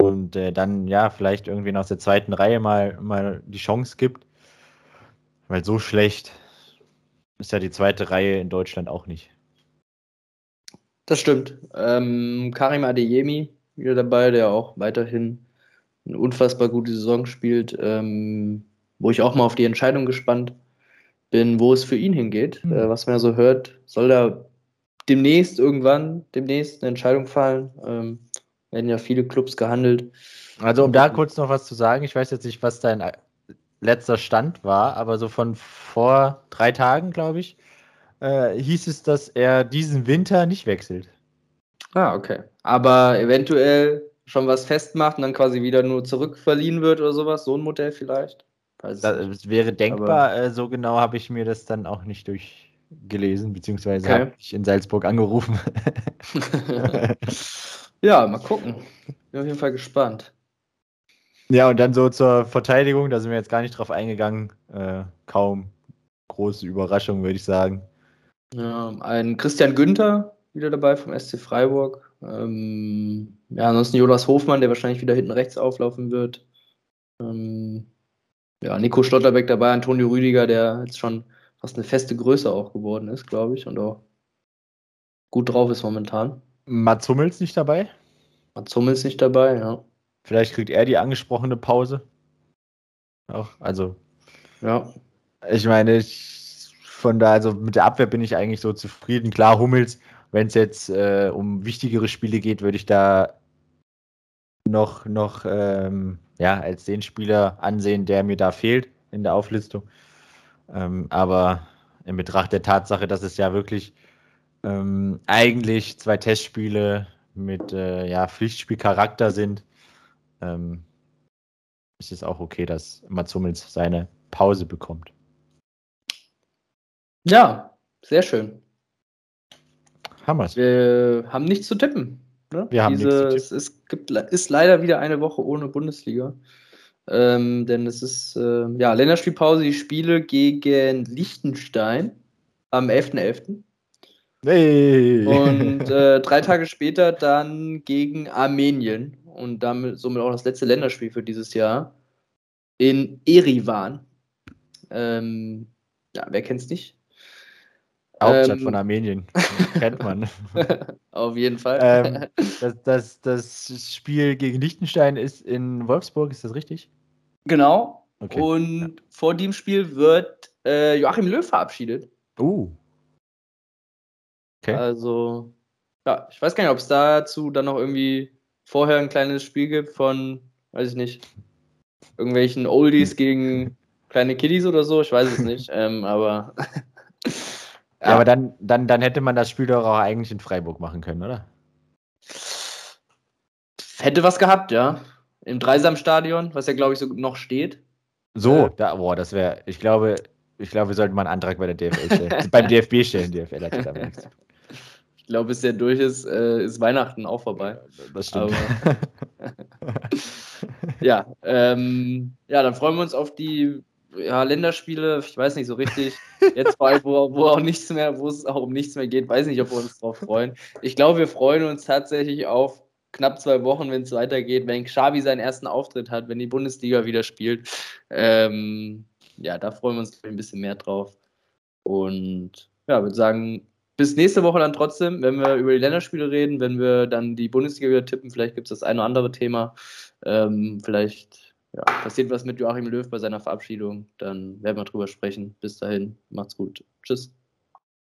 und äh, dann ja vielleicht irgendwie aus der zweiten Reihe mal, mal die Chance gibt. Weil so schlecht ist ja die zweite Reihe in Deutschland auch nicht. Das stimmt. Ähm, Karim Adeyemi wieder dabei, der auch weiterhin eine unfassbar gute Saison spielt, ähm, wo ich auch mal auf die Entscheidung gespannt bin, wo es für ihn hingeht. Mhm. Äh, was man ja so hört, soll da demnächst irgendwann, demnächst eine Entscheidung fallen. Ähm, werden ja viele Clubs gehandelt. Also um da kurz noch was zu sagen, ich weiß jetzt nicht, was dein letzter Stand war, aber so von vor drei Tagen, glaube ich, äh, hieß es, dass er diesen Winter nicht wechselt. Ah, okay. Aber eventuell schon was festmacht und dann quasi wieder nur zurückverliehen wird oder sowas, so ein Modell vielleicht. Das wäre denkbar, Aber, äh, so genau habe ich mir das dann auch nicht durchgelesen, beziehungsweise okay. habe ich in Salzburg angerufen. ja, mal gucken. Bin auf jeden Fall gespannt. Ja, und dann so zur Verteidigung, da sind wir jetzt gar nicht drauf eingegangen. Äh, kaum große Überraschung, würde ich sagen. Ja, ein Christian Günther wieder dabei vom SC Freiburg. Ähm, ja, ansonsten Jonas Hofmann, der wahrscheinlich wieder hinten rechts auflaufen wird. Ähm, ja, Nico Stotterbeck dabei, Antonio Rüdiger, der jetzt schon fast eine feste Größe auch geworden ist, glaube ich, und auch gut drauf ist momentan. Mats Hummels nicht dabei? Mats Hummels nicht dabei, ja. Vielleicht kriegt er die angesprochene Pause. Auch, also. Ja. Ich meine, ich, von da, also mit der Abwehr bin ich eigentlich so zufrieden. Klar, Hummels wenn es jetzt äh, um wichtigere Spiele geht, würde ich da noch, noch ähm, ja, als den Spieler ansehen, der mir da fehlt in der Auflistung. Ähm, aber in Betracht der Tatsache, dass es ja wirklich ähm, eigentlich zwei Testspiele mit äh, ja, Pflichtspielcharakter sind, ähm, ist es auch okay, dass Mats Hummels seine Pause bekommt. Ja, sehr schön. Hammer's. Wir haben nichts zu tippen. Ne? Wir haben Diese, nichts zu tippen. Es gibt, ist leider wieder eine Woche ohne Bundesliga. Ähm, denn es ist äh, ja Länderspielpause, die Spiele gegen Liechtenstein am 11.11. .11. Hey. Und äh, drei Tage später dann gegen Armenien und damit somit auch das letzte Länderspiel für dieses Jahr in Erivan. Ähm, ja, wer kennt's nicht? Hauptstadt ähm, von Armenien. Kennt man. Auf jeden Fall. Ähm, das, das, das, Spiel gegen Liechtenstein ist in Wolfsburg, ist das richtig? Genau. Okay. Und ja. vor dem Spiel wird äh, Joachim Löw verabschiedet. Uh. Okay. Also, ja, ich weiß gar nicht, ob es dazu dann noch irgendwie vorher ein kleines Spiel gibt von, weiß ich nicht, irgendwelchen Oldies gegen kleine Kiddies oder so, ich weiß es nicht, ähm, aber. Ja. Aber dann, dann, dann hätte man das Spiel doch auch eigentlich in Freiburg machen können, oder? Hätte was gehabt, ja. Im Dreisamstadion, was ja, glaube ich, so noch steht. So, äh, da, boah, das wäre, ich glaube, ich glaube, wir sollten mal einen Antrag bei der DFL stellen. beim DFB stellen, DFL hat ja da nichts. Ich glaube, bis der durch ist, äh, ist Weihnachten auch vorbei. Das stimmt. ja, ähm, ja, dann freuen wir uns auf die ja, Länderspiele. Ich weiß nicht so richtig. Jetzt bald, wo, wo auch nichts mehr, wo es auch um nichts mehr geht, weiß nicht, ob wir uns darauf freuen. Ich glaube, wir freuen uns tatsächlich auf knapp zwei Wochen, wenn es weitergeht, wenn Xavi seinen ersten Auftritt hat, wenn die Bundesliga wieder spielt. Ähm, ja, da freuen wir uns ein bisschen mehr drauf. Und ja, würde sagen, bis nächste Woche dann trotzdem, wenn wir über die Länderspiele reden, wenn wir dann die Bundesliga wieder tippen, vielleicht gibt es das eine oder andere Thema. Ähm, vielleicht ja, passiert was mit Joachim Löw bei seiner Verabschiedung, dann werden wir drüber sprechen. Bis dahin, macht's gut. Tschüss.